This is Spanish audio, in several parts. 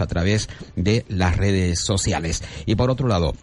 a través de las redes sociales. Y por otro lado,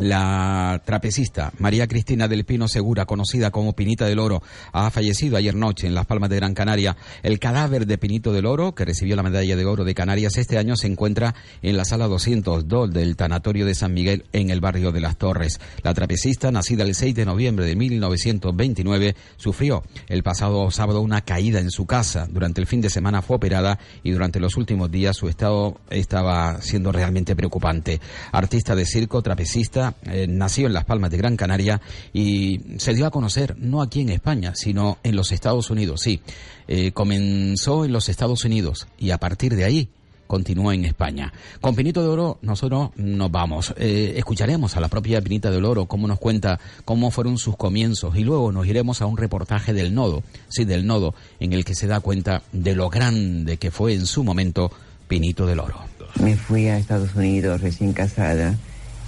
la trapecista María Cristina del Pino Segura, conocida como Pinita del Oro, ha fallecido ayer noche en Las Palmas de Gran Canaria. El cadáver de Pinito del Oro, que recibió la medalla de oro de Canarias este año, se encuentra en la sala 202 del Tanatorio de San Miguel en el barrio de Las Torres. La trapecista, nacida el 6 de noviembre de 1929, sufrió el pasado sábado una caída en su casa. Durante el fin de semana fue operada y durante los últimos días su estado estaba siendo realmente preocupante. Artista de circo, trapecista, eh, nació en Las Palmas de Gran Canaria y se dio a conocer no aquí en España, sino en los Estados Unidos. Sí, eh, comenzó en los Estados Unidos y a partir de ahí continuó en España. Con Pinito de Oro nosotros nos vamos. Eh, escucharemos a la propia Pinita del Oro cómo nos cuenta cómo fueron sus comienzos y luego nos iremos a un reportaje del nodo, sí, del nodo, en el que se da cuenta de lo grande que fue en su momento Pinito del Oro. Me fui a Estados Unidos recién casada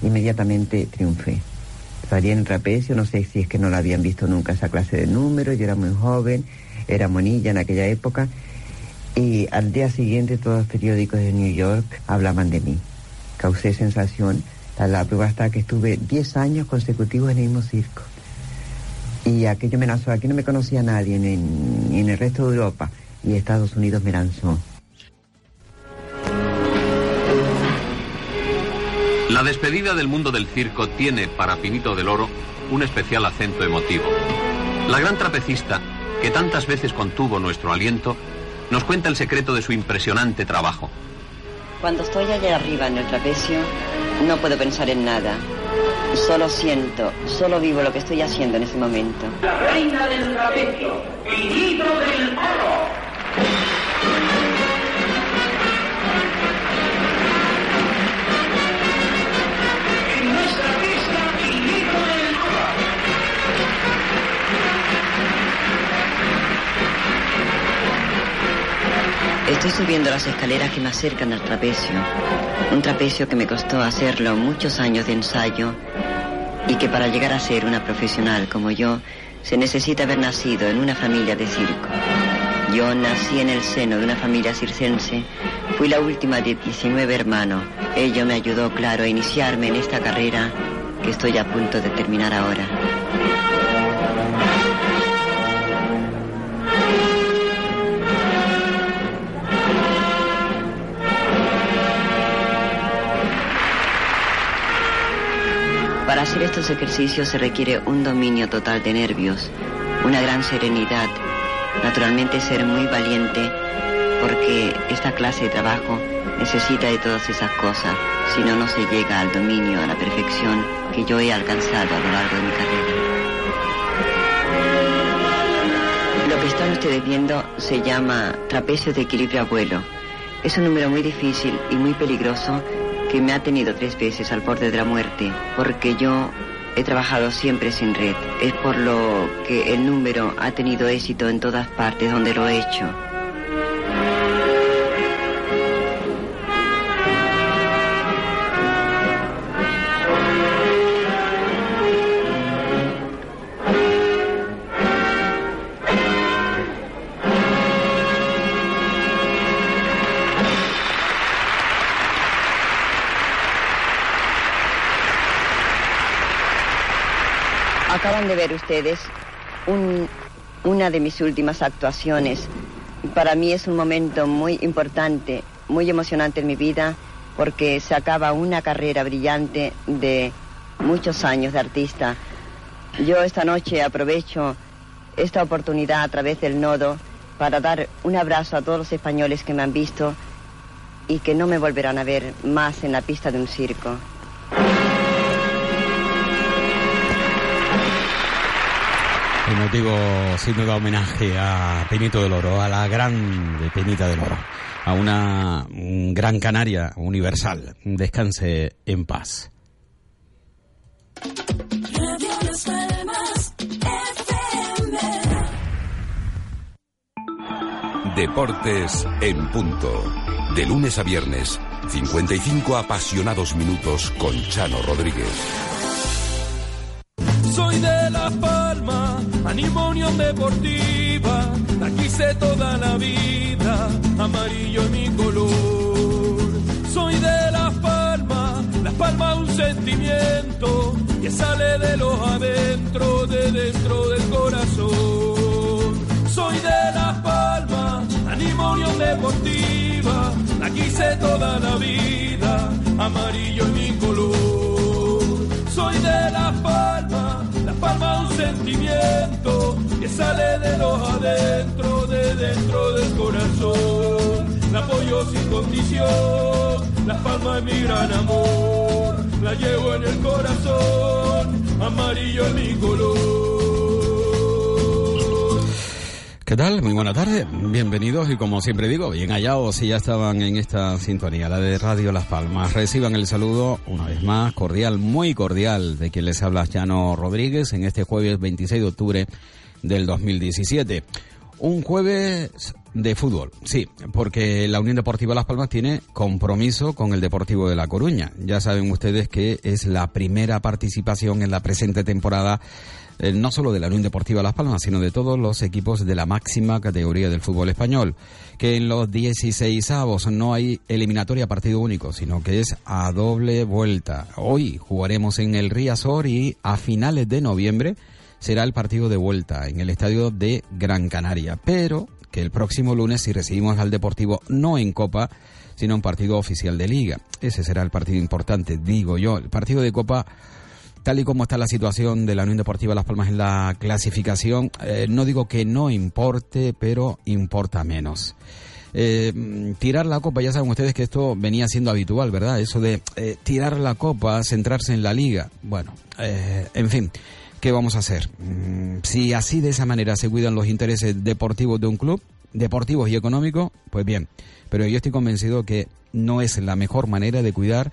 inmediatamente triunfé. Salí en trapecio, no sé si es que no la habían visto nunca esa clase de números, yo era muy joven, era monilla en aquella época, y al día siguiente todos los periódicos de New York hablaban de mí. Causé sensación, la, prueba está que estuve 10 años consecutivos en el mismo circo. Y aquello me lanzó, aquí no me conocía nadie, ni en el resto de Europa, y Estados Unidos me lanzó. La despedida del mundo del circo tiene para Pinito del Oro un especial acento emotivo. La gran trapecista, que tantas veces contuvo nuestro aliento, nos cuenta el secreto de su impresionante trabajo. Cuando estoy allá arriba en el trapecio, no puedo pensar en nada. Solo siento, solo vivo lo que estoy haciendo en ese momento. La reina del trapecio, Pinito del Oro. Estoy subiendo las escaleras que me acercan al trapecio. Un trapecio que me costó hacerlo muchos años de ensayo y que para llegar a ser una profesional como yo se necesita haber nacido en una familia de circo. Yo nací en el seno de una familia circense, fui la última de 19 hermanos. Ello me ayudó, claro, a iniciarme en esta carrera que estoy a punto de terminar ahora. Para hacer estos ejercicios se requiere un dominio total de nervios, una gran serenidad, naturalmente ser muy valiente, porque esta clase de trabajo necesita de todas esas cosas, si no, no se llega al dominio, a la perfección que yo he alcanzado a lo largo de mi carrera. Lo que están ustedes viendo se llama trapecio de equilibrio abuelo. Es un número muy difícil y muy peligroso que me ha tenido tres veces al borde de la muerte, porque yo he trabajado siempre sin red. Es por lo que el número ha tenido éxito en todas partes donde lo he hecho. Acaban de ver ustedes una de mis últimas actuaciones. Para mí es un momento muy importante, muy emocionante en mi vida, porque se acaba una carrera brillante de muchos años de artista. Yo esta noche aprovecho esta oportunidad a través del nodo para dar un abrazo a todos los españoles que me han visto y que no me volverán a ver más en la pista de un circo. Motivo sin duda homenaje a Penito del Oro, a la gran Penita del Oro, a una gran canaria universal. Descanse en paz. Deportes en punto. De lunes a viernes, 55 apasionados minutos con Chano Rodríguez soy de La Palma, animo Deportiva, la quise toda la vida, amarillo es mi color. Soy de La Palma, La Palma un sentimiento que sale de los adentro, de dentro del corazón. Soy de La Palma, animo Deportiva, la quise toda la vida, amarillo es mi color. Soy de Las Palmas, Las Palmas un sentimiento que sale de los adentro, de dentro del corazón. La apoyo sin condición, Las Palmas es mi gran amor, la llevo en el corazón, amarillo en mi color. ¿Qué tal? Muy buena tarde, bienvenidos y como siempre digo, bien hallados si ya estaban en esta sintonía, la de Radio Las Palmas. Reciban el saludo una vez más, cordial, muy cordial, de quien les habla Llano Rodríguez en este jueves 26 de octubre del 2017. Un jueves de fútbol, sí, porque la Unión Deportiva Las Palmas tiene compromiso con el Deportivo de La Coruña. Ya saben ustedes que es la primera participación en la presente temporada eh, no solo de la Unión Deportiva Las Palmas, sino de todos los equipos de la máxima categoría del fútbol español. Que en los 16 avos no hay eliminatoria partido único, sino que es a doble vuelta. Hoy jugaremos en el Riazor y a finales de noviembre será el partido de vuelta en el estadio de Gran Canaria. Pero que el próximo lunes, si recibimos al Deportivo no en Copa, sino en partido oficial de Liga. Ese será el partido importante, digo yo. El partido de Copa tal y como está la situación de la Unión Deportiva Las Palmas en la clasificación, eh, no digo que no importe, pero importa menos. Eh, tirar la copa, ya saben ustedes que esto venía siendo habitual, ¿verdad? Eso de eh, tirar la copa, centrarse en la liga. Bueno, en fin, ¿qué vamos a hacer? Mm, si así de esa manera se cuidan los intereses deportivos de un club, deportivos y económicos, pues bien. Pero yo estoy convencido que no es la mejor manera de cuidar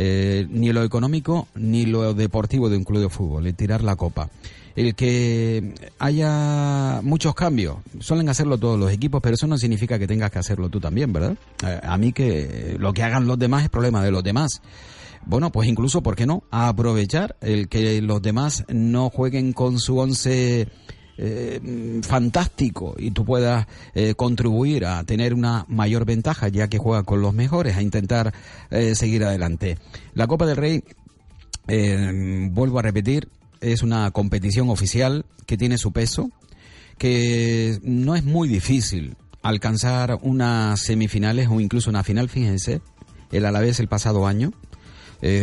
eh, ni lo económico ni lo deportivo de un club de fútbol, el tirar la copa. El que haya muchos cambios, suelen hacerlo todos los equipos, pero eso no significa que tengas que hacerlo tú también, ¿verdad? Eh, a mí que lo que hagan los demás es problema de los demás. Bueno, pues incluso, ¿por qué no? A aprovechar el que los demás no jueguen con su once eh, fantástico y tú puedas eh, contribuir a tener una mayor ventaja ya que juega con los mejores, a intentar eh, seguir adelante. La Copa del Rey, vuelvo a repetir, es una competición oficial que tiene su peso, que no es muy difícil alcanzar unas semifinales o incluso una final, fíjense, el Alavés el pasado año,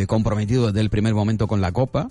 comprometido desde el primer momento con la Copa,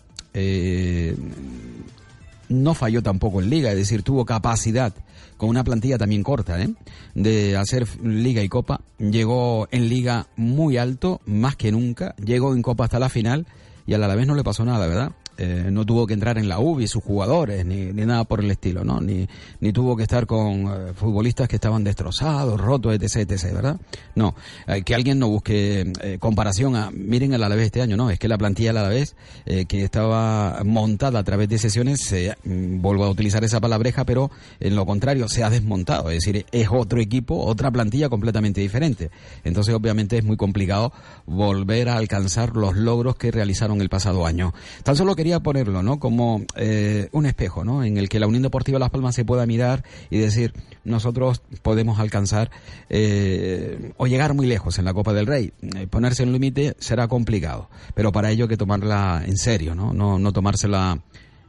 no falló tampoco en liga, es decir, tuvo capacidad con una plantilla también corta ¿eh? de hacer liga y copa. Llegó en liga muy alto, más que nunca. Llegó en copa hasta la final y a la vez no le pasó nada, ¿verdad? Eh, no tuvo que entrar en la UBI sus jugadores ni, ni nada por el estilo, ¿no? Ni, ni tuvo que estar con eh, futbolistas que estaban destrozados, rotos, etc, etc, ¿verdad? No, eh, que alguien no busque eh, comparación a, miren el Alavés este año, no, es que la plantilla del Alavés que estaba montada a través de sesiones, se, mm, vuelvo a utilizar esa palabreja, pero en lo contrario se ha desmontado, es decir, es otro equipo, otra plantilla completamente diferente. Entonces, obviamente es muy complicado volver a alcanzar los logros que realizaron el pasado año. Tan solo quería ponerlo, ¿no? Como eh, un espejo, ¿no? En el que la Unión Deportiva Las Palmas se pueda mirar y decir, nosotros podemos alcanzar eh, o llegar muy lejos en la Copa del Rey. Eh, ponerse en límite será complicado, pero para ello hay que tomarla en serio, ¿no? No, no tomársela,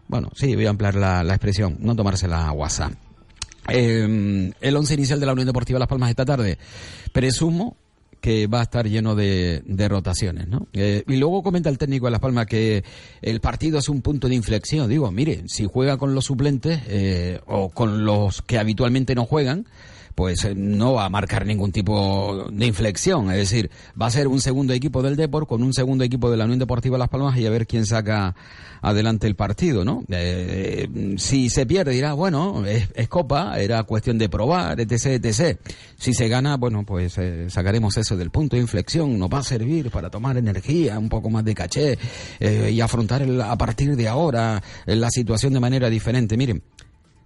bueno, sí, voy a ampliar la, expresión, no tomársela a WhatsApp. Eh, el once inicial de la Unión Deportiva Las Palmas esta tarde, presumo que va a estar lleno de, de rotaciones, ¿no? Eh, y luego comenta el técnico de Las Palmas que el partido es un punto de inflexión. Digo, mire, si juega con los suplentes eh, o con los que habitualmente no juegan, pues eh, no va a marcar ningún tipo de inflexión. Es decir, va a ser un segundo equipo del Depor con un segundo equipo de la Unión Deportiva Las Palmas y a ver quién saca adelante el partido, ¿no? Eh, si se pierde dirá, bueno, es, es, Copa, era cuestión de probar, etc, etc. Si se gana, bueno, pues eh, sacaremos eso del punto de inflexión, nos va a servir para tomar energía, un poco más de caché eh, y afrontar el, a partir de ahora la situación de manera diferente. Miren,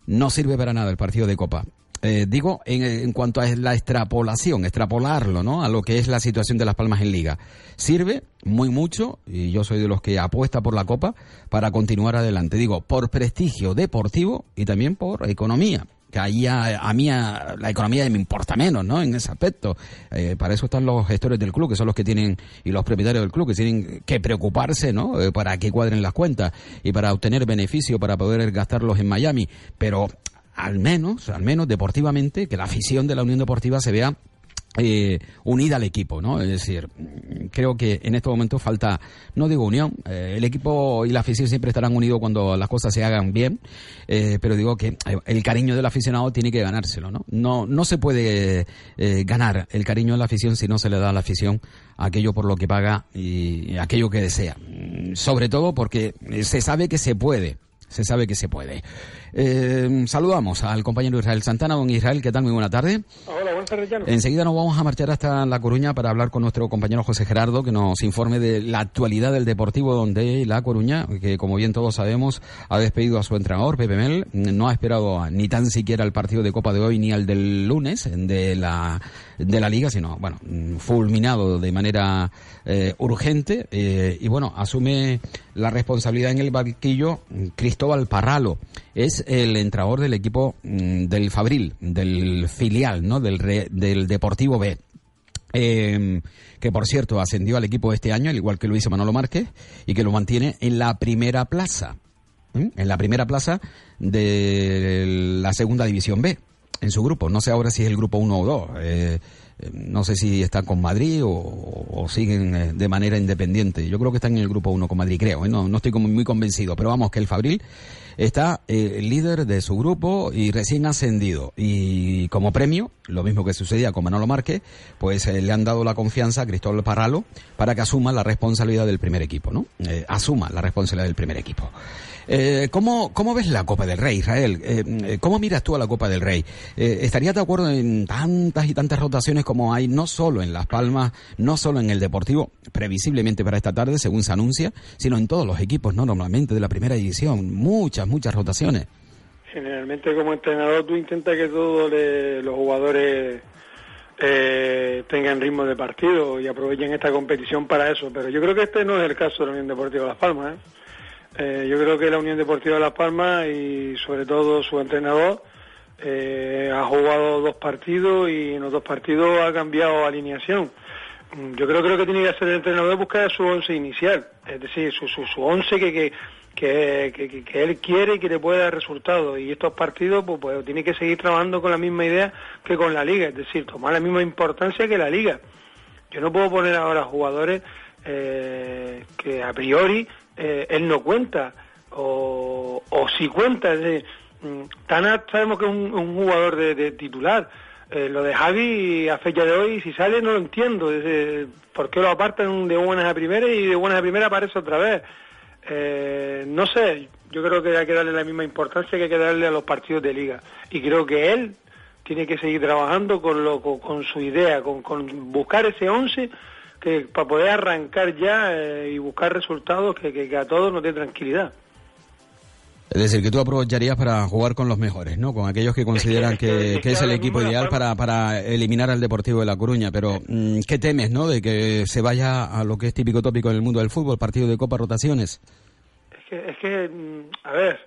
no sirve para nada el partido de Copa. Eh, digo, en, en, cuanto a la extrapolación, extrapolarlo, ¿no? A lo que es la situación de Las Palmas en Liga. Sirve muy mucho, y yo soy de los que apuesta por la Copa, para continuar adelante. Digo, por prestigio deportivo y también por economía. que ahí a, mí la economía me importa menos, ¿no? En ese aspecto. Eh, para eso están los gestores del club, que son los que tienen, y los propietarios del club, que tienen que preocuparse, ¿no? Eh, para que cuadren las cuentas y para obtener beneficio, para poder gastarlos en Miami. Pero al menos, al menos deportivamente, que la afición de la Unión Deportiva se vea eh, unida al equipo, ¿no? Es decir, creo que en estos momentos falta, no digo unión, eh, el equipo y la afición siempre estarán unidos cuando las cosas se hagan bien, eh, pero digo que el cariño del aficionado tiene que ganárselo, ¿no? No, no se puede ganar el cariño de la afición si no se le da a la afición aquello por lo que paga y aquello que desea. Sobre todo porque se sabe que se puede se sabe que se puede. Eh, saludamos al compañero Israel Santana. Don Israel, ¿qué tal? Muy buena tarde. Hola, buenas tardes, Enseguida nos vamos a marchar hasta La Coruña para hablar con nuestro compañero José Gerardo, que nos informe de la actualidad del Deportivo donde La Coruña, que como bien todos sabemos, ha despedido a su entrenador, Pepe Mel. No ha esperado ni tan siquiera el partido de Copa de hoy ni al del lunes de la, de la Liga, sino, bueno, fulminado de manera eh, urgente. Eh, y bueno, asume la responsabilidad en el banquillo Cristóbal Parralo. Es el entrador del equipo mm, del Fabril, del filial, ¿no? Del, del Deportivo B. Em, que por cierto ascendió al equipo este año, al igual que lo hizo Manolo Márquez, y que lo mantiene en la primera plaza, en la primera plaza de la segunda división B, en su grupo. No sé ahora si es el grupo 1 o 2. Eh, eh, no sé si están con Madrid o, siguen eh, de manera independiente. Yo creo que están en el grupo 1 con Madrid, creo. ¿eh? No, no estoy muy convencido, pero vamos, que el Fabril está el líder de su grupo y recién ascendido. Y como premio, lo mismo que sucedía con Manolo Márquez, pues le han dado la confianza a Cristóbal Parralo para que asuma la responsabilidad del primer equipo, ¿no? asuma la responsabilidad del primer equipo. Eh, ¿cómo, ¿Cómo ves la Copa del Rey, Israel? Eh, eh, ¿Cómo miras tú a la Copa del Rey? Eh, ¿Estarías de acuerdo en tantas y tantas rotaciones como hay, no solo en Las Palmas, no solo en el Deportivo, previsiblemente para esta tarde, según se anuncia, sino en todos los equipos, ¿no? Normalmente de la primera edición, muchas, muchas rotaciones. Generalmente como entrenador tú intentas que todos los jugadores eh, tengan ritmo de partido y aprovechen esta competición para eso, pero yo creo que este no es el caso de la Unión Deportiva Las Palmas, ¿eh? Eh, yo creo que la Unión Deportiva de Las Palmas y sobre todo su entrenador eh, ha jugado dos partidos y en los dos partidos ha cambiado alineación. Mm, yo creo, creo que tiene que hacer el entrenador buscar su once inicial, es decir, su, su, once que, que, que, que, él quiere y que le pueda dar resultados. Y estos partidos, pues, pues, tiene que seguir trabajando con la misma idea que con la liga, es decir, tomar la misma importancia que la liga. Yo no puedo poner ahora jugadores eh, que a priori eh, él no cuenta, o, o si cuenta. Es decir, mm, Tana sabemos que es un, jugador de, titular. Eh, lo de Javi a fecha de hoy, si sale, no lo entiendo. ¿Por qué lo apartan de buenas a primeras y de buenas a primeras aparece otra vez? Eh, no sé, yo creo que hay que darle la misma importancia que hay que darle a los partidos de liga. Y creo que él tiene que seguir trabajando con, lo, con, su idea, con, con buscar ese 11 que para poder arrancar ya eh, y buscar resultados que, a todos nos dé tranquilidad. Es decir, que tú aprovecharías para jugar con los mejores, ¿no? Con aquellos que consideran que, es, el equipo ideal para, para eliminar al Deportivo de La Coruña. Pero, mm, ¿qué temes, no? De que se vaya a lo que es típico tópico en el mundo del fútbol, partido de Copa Rotaciones. Es que, es que mm, a ver,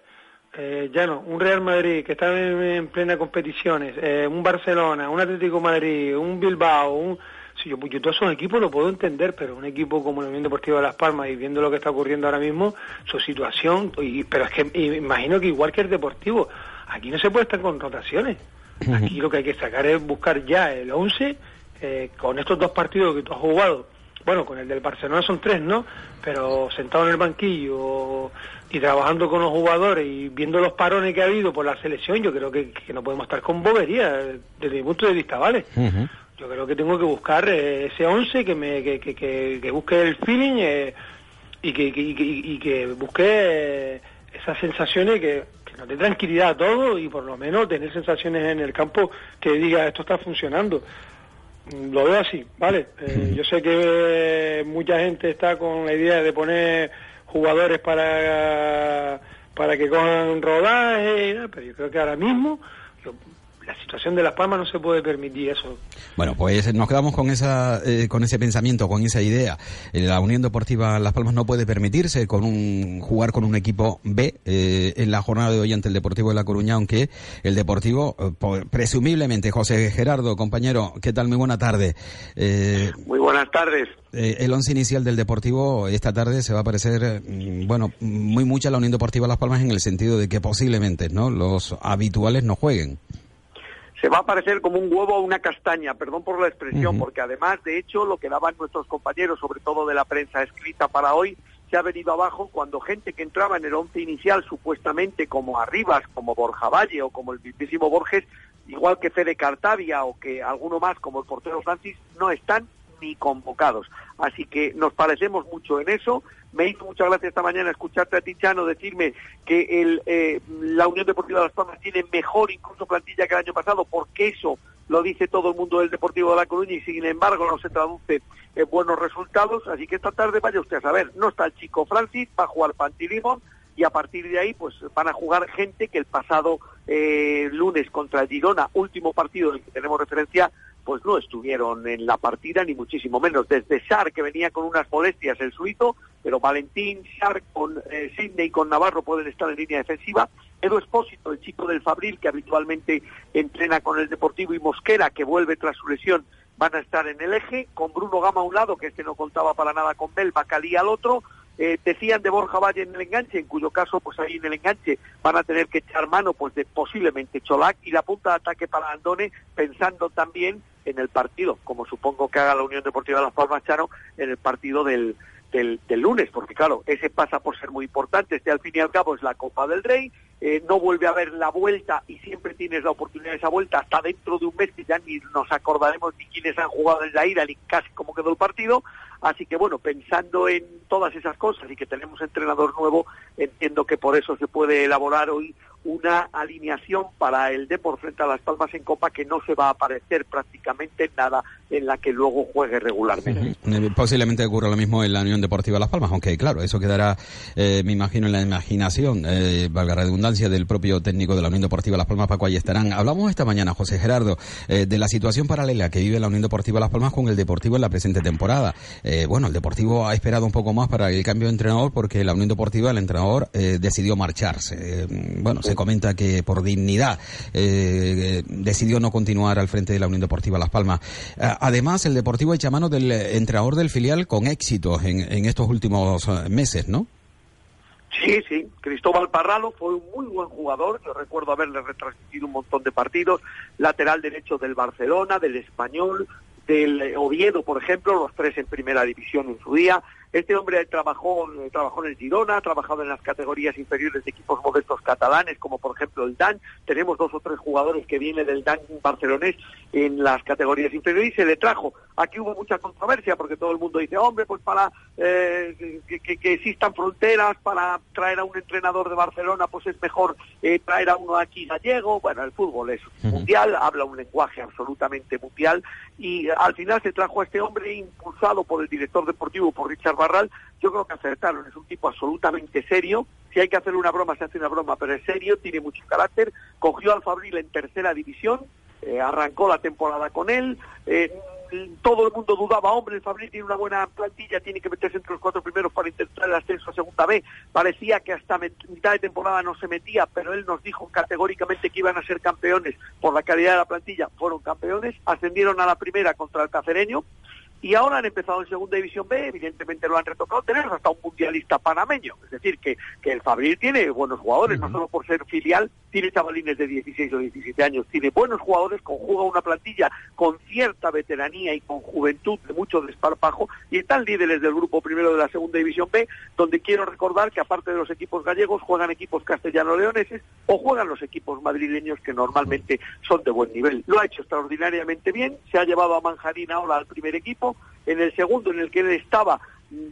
eh, ya no, un Real Madrid que está en, plena competiciones, eh, un Barcelona, un Atlético Madrid, un Bilbao, un Yo, yo todos esos equipos lo puedo entender, pero un equipo como el Unión Deportiva de Las Palmas y viendo lo que está ocurriendo ahora mismo, su situación, y, pero es que imagino que igual que el Deportivo, aquí no se puede estar con rotaciones. Aquí lo que hay que sacar es buscar ya el 11 eh, con estos dos partidos que tú has jugado. Bueno, con el del Barcelona son tres, ¿no? Pero sentado en el banquillo y trabajando con los jugadores y viendo los parones que ha habido por la selección, yo creo que, no podemos estar con bobería desde mi punto de vista, ¿vale? Yo creo que tengo que buscar eh, ese 11 que, me, que, que, que, busque el feeling eh, y, que, y, que busque eh, esas sensaciones que, nos dé tranquilidad a todo y por lo menos tener sensaciones en el campo que diga esto está funcionando. Mm, lo veo así, ¿vale? yo sé que mucha gente está con la idea de poner jugadores para, para que cojan rodaje, pero yo creo que ahora mismo la situación de Las Palmas no se puede permitir eso. Bueno, pues nos quedamos con esa, eh, con ese pensamiento, con esa idea. Eh, La Unión Deportiva Las Palmas no puede permitirse con un jugar con un equipo B eh, en la jornada de hoy ante el Deportivo de La Coruña, aunque el Deportivo, eh, presumiblemente, José Gerardo, compañero, ¿qué tal? Muy buena tarde. Eh, Muy buenas tardes. eh, el once inicial del Deportivo esta tarde se va a parecer, mm, bueno, muy mucho a la Unión Deportiva Las Palmas en el sentido de que posiblemente, ¿no? Los habituales no jueguen. Se va a parecer como un huevo a una castaña, perdón por la expresión, porque además, de hecho, lo que daban nuestros compañeros, sobre todo de la prensa escrita para hoy, se ha venido abajo cuando gente que entraba en el once inicial, supuestamente como Arribas, como Borja Valle o como el mismísimo Borges, igual que Fede Cartavia o que alguno más como el portero Francis, no están ni convocados. Así que nos parecemos mucho en eso. Me hizo mucha gracia esta mañana escucharte a Tichano decirme que el, eh, la Unión Deportiva de Las Palmas tiene mejor incluso plantilla que el año pasado, porque eso lo dice todo el mundo del Deportivo de La Coruña y sin embargo no se traduce en buenos resultados. Así que esta tarde vaya usted a saber, no está el chico Francis, va a jugar Pantilimon y a partir de ahí pues van a jugar gente que el pasado eh, lunes contra Girona, último partido del que tenemos referencia, pues no estuvieron en la partida, ni muchísimo menos. Desde Sar, que venía con unas molestias, el suizo, pero Valentín, Sar, con eh, Sidney y con Navarro pueden estar en línea defensiva. Edu Espósito, el chico del Fabril, que habitualmente entrena con el Deportivo, y Mosquera, que vuelve tras su lesión, van a estar en el eje, con Bruno Gama a un lado, que este no contaba para nada con Bel, Bacalí al otro, eh, decían de Borja Valle en el enganche, en cuyo caso, pues ahí en el enganche van a tener que echar mano, pues de posiblemente Cholac y la punta de ataque para Andone, pensando también en el partido, como supongo que haga la Unión Deportiva de Las Palmas Chano, en el partido del, del, lunes, porque claro, ese pasa por ser muy importante, este al fin y al cabo es la Copa del Rey, eh, no vuelve a haber la vuelta y siempre tienes la oportunidad de esa vuelta hasta dentro de un mes que ya ni nos acordaremos ni quiénes han jugado en la ira ni casi cómo quedó el partido, así que bueno, pensando en todas esas cosas y que tenemos entrenador nuevo, entiendo que por eso se puede elaborar hoy una alineación para el Depor frente a Las Palmas en Copa que no se va a aparecer prácticamente en nada en la que luego juegue regularmente. Eh, Posiblemente ocurra lo mismo en la Unión Deportiva Las Palmas, aunque claro, eso quedará, eh, me imagino, en la imaginación, eh, valga redundancia, del propio técnico de la Unión Deportiva Las Palmas, Paco estarán. Hablamos esta mañana, José Gerardo, eh, de la situación paralela que vive la Unión Deportiva Las Palmas con el Deportivo en la presente temporada. Eh, bueno, el Deportivo ha esperado un poco más para el cambio de entrenador porque la Unión Deportiva, el entrenador, decidió marcharse. Bueno, se comenta que por dignidad eh, decidió no continuar al frente de la Unión Deportiva Las Palmas. Eh, Además, el Deportivo echa mano del eh, entrenador del filial con éxito en, en estos últimos meses, ¿no? Sí, sí. Cristóbal Parralo fue un muy buen jugador. Yo recuerdo haberle retransmitido un montón de partidos. Lateral derecho del Barcelona, del Español, del Oviedo, por ejemplo, los tres en primera división en su día. Este hombre trabajó, eh, trabajó en el Girona, ha trabajado en las categorías inferiores de equipos modestos catalanes, como por ejemplo el DAN. Tenemos dos o tres jugadores que vienen del DAN barcelonés en las categorías inferiores y se le trajo. Aquí hubo mucha controversia porque todo el mundo dice, hombre, pues para eh, que, que- que existan fronteras, para traer a un entrenador de Barcelona, pues es mejor eh, traer a uno aquí gallego. Bueno, el fútbol es mundial, habla un lenguaje absolutamente mundial y al final se trajo a este hombre impulsado por el director deportivo, por Richard Barral. Yo creo que acertaron, es un tipo absolutamente serio. Si hay que hacer una broma, se hace una broma, pero es serio, tiene mucho carácter. Cogió al Fabril en tercera división, eh, arrancó la temporada con él. eh, todo el mundo dudaba, hombre, el Fabril tiene una buena plantilla, tiene que meterse entre los cuatro primeros para intentar el ascenso a segunda B. Parecía que hasta mitad de temporada no se metía, pero él nos dijo categóricamente que iban a ser campeones por la calidad de la plantilla. Fueron campeones, ascendieron a la primera contra el Cacereño y ahora han empezado en segunda división B, evidentemente lo han retocado, tenemos hasta un mundialista panameño, es decir, que, que el Fabril tiene buenos jugadores, no solo por ser filial, tiene chavalines de 16 o 17 años, tiene buenos jugadores, conjuga una plantilla con cierta veteranía y con juventud de mucho desparpajo, y están líderes del grupo primero de la segunda división B, donde quiero recordar que aparte de los equipos gallegos, juegan equipos castellano-leoneses o juegan los equipos madrileños que normalmente son de buen nivel. Lo ha hecho extraordinariamente bien, se ha llevado a Manjarín ahora al primer equipo, en el segundo en el que él estaba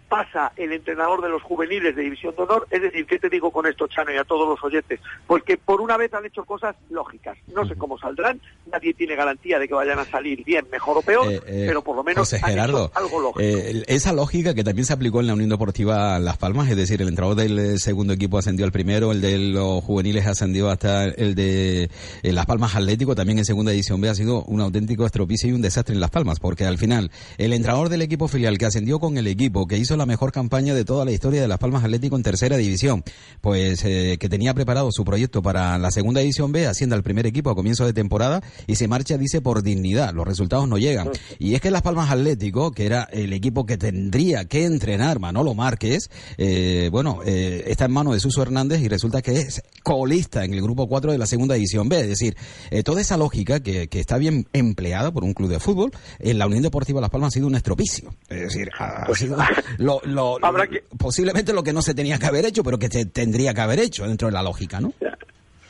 pasa el entrenador de los juveniles de División de Honor. Es decir, ¿qué te digo con esto, Chano, y a todos los oyentes? Pues que por una vez han hecho cosas lógicas. No sé cómo saldrán, nadie tiene garantía de que vayan a salir bien, mejor o peor, Eh, eh, pero por lo menos José han Gerardo, hecho algo lógico. eh, esa lógica que también se aplicó en la Unión Deportiva Las Palmas, es decir, el entrenador del segundo equipo ascendió al primero, el de los juveniles ascendió hasta el de Las Palmas Atlético, también en segunda edición B ha sido un auténtico estropicio y un desastre en Las Palmas, porque al final el entrenador del equipo filial que ascendió con el equipo, que hizo la mejor campaña de toda la historia de Las Palmas Atlético en tercera división, pues eh, que tenía preparado su proyecto para la segunda edición B, asciende al primer equipo a comienzo de temporada y se marcha, dice, por dignidad. Los resultados no llegan. Y es que Las Palmas Atlético, que era el equipo que tendría que entrenar Manolo Márquez, eh, bueno, eh, está en manos de Suso Hernández y resulta que es colista en el grupo 4 de la segunda edición B. Es decir, eh, toda esa lógica que, que está bien empleada por un club de fútbol, en la Unión Deportiva Las Palmas ha sido un estropicio. Es decir, ha sido lo, lo- Habrá que- posiblemente lo que no se tenía que haber hecho, pero que se tendría que haber hecho dentro de la lógica, ¿no?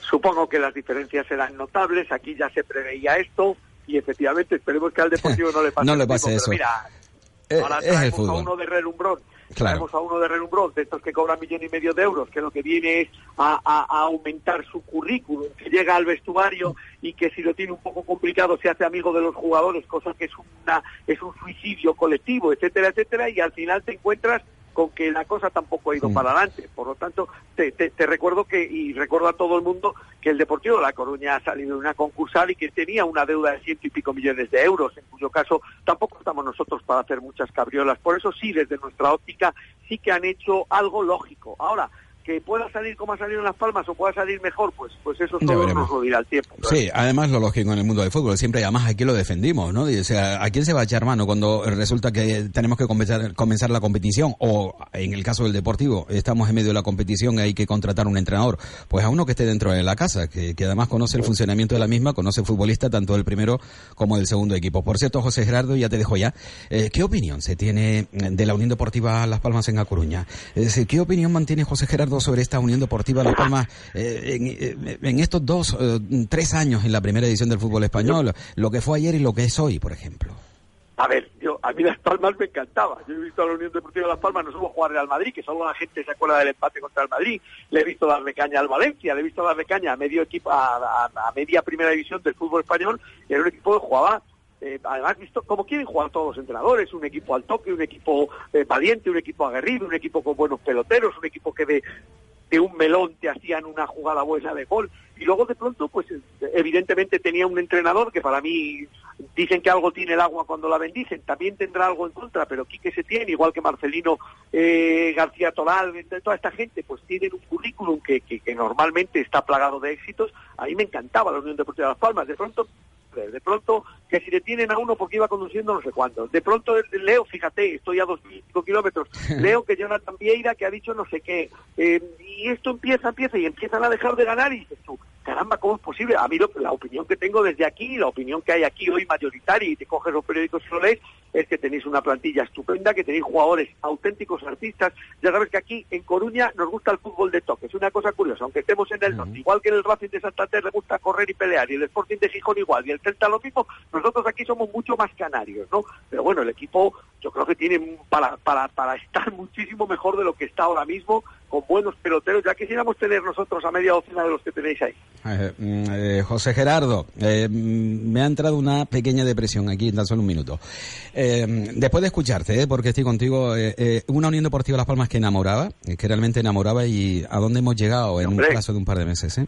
Supongo que las diferencias serán notables, aquí ya se preveía esto y efectivamente esperemos que al Deportivo no le pase No le pase pero eso. mira, Eh, ahora es el traemos a uno de relumbrón, Claro. traemos a uno de relumbrón, de estos que cobran millón y medio de euros, que lo que viene es a, a- a aumentar su currículum, que llega al vestuario y que si lo tiene un poco complicado se hace amigo de los jugadores, cosa que es una es un suicidio colectivo, etcétera, etcétera, y al final te encuentras con que la cosa tampoco ha ido Mm. para adelante. Por lo tanto, te, te- te recuerdo que, y recuerdo a todo el mundo, que el Deportivo de La Coruña ha salido de una concursal y que tenía una deuda de ciento y pico millones de euros, en cuyo caso tampoco estamos nosotros para hacer muchas cabriolas. Por eso sí, desde nuestra óptica, sí que han hecho algo lógico. Ahora, que pueda salir como ha salido en Las Palmas o pueda salir mejor, pues, pues eso todo nos lo dirá el tiempo. Sí, además lo lógico en el mundo del fútbol, siempre además aquí lo defendimos, ¿no? O sea, ¿a quién se va a echar mano cuando resulta que tenemos que comenzar, comenzar la competición? O en el caso del deportivo, estamos en medio de la competición y hay que contratar un entrenador. Pues a uno que esté dentro de la casa, que, que además conoce el funcionamiento de la misma, conoce el futbolista tanto del primero como del segundo equipo. Por cierto, José Gerardo, ya te dejo ya, eh, ¿qué opinión se tiene de la Unión Deportiva Las Palmas en A Coruña? ¿qué opinión mantiene José Gerardo sobre esta Unión Deportiva Las Palmas eh, en, eh, estos dos, eh, tres años en la primera edición del fútbol español? Lo que fue ayer y lo que es hoy, por ejemplo. A ver, yo, a mí Las Palmas me encantaba. Yo he visto a la Unión Deportiva de Las Palmas, no solo jugar al Madrid, que solo la gente se acuerda del empate contra el Madrid. Le he visto darle caña al Valencia, le he visto darle caña a medio equipo, a media primera división del fútbol español. Y era un equipo que jugaba, eh, además, visto como quieren jugar todos los entrenadores, un equipo al toque, un equipo eh, valiente, un equipo aguerrido, un equipo con buenos peloteros, un equipo que de, de un melón te hacían una jugada buena de gol. Y luego de pronto, pues evidentemente tenía un entrenador que para mí dicen que algo tiene el agua cuando la bendicen, también tendrá algo en contra, pero Quique se tiene, igual que Marcelino eh, García Toral, toda esta gente, pues tienen un currículum que, que, que normalmente está plagado de éxitos. A mí me encantaba la Unión Deportiva de Las Palmas. De pronto de pronto que si detienen a uno porque iba conduciendo no sé cuándo. De pronto leo, fíjate, estoy a 2.005 kilómetros, leo que Jonathan Vieira que ha dicho no sé qué, eh, y esto empieza, empieza, y empiezan a dejar de ganar y dices tú, caramba, ¿cómo es posible? A mí lo- la opinión que tengo desde aquí, la opinión que hay aquí hoy mayoritaria, y te coges los periódicos y lo lees, es que tenéis una plantilla estupenda, que tenéis jugadores auténticos artistas. Ya sabes que aquí en Coruña nos gusta el fútbol de toque, es una cosa curiosa, aunque estemos en el norte, igual que en el Racing de Santander le gusta correr y pelear, y el Sporting de Gijón igual, y el Celta lo mismo, nosotros aquí somos mucho más canarios, ¿no? Pero bueno, el equipo yo creo que tiene para, para, para estar muchísimo mejor de lo que está ahora mismo, con buenos peloteros, ya quisiéramos tener nosotros a media docena de los que tenéis ahí. Eh, mm, eh, José Gerardo, eh, mm, me ha entrado una pequeña depresión aquí en tan solo un minuto. Eh, después de escucharte, eh, porque estoy contigo, eh, eh, una Unión Deportiva Las Palmas que enamoraba, eh, que realmente enamoraba y a dónde hemos llegado en Hombre. un plazo de un par de meses. ¿eh?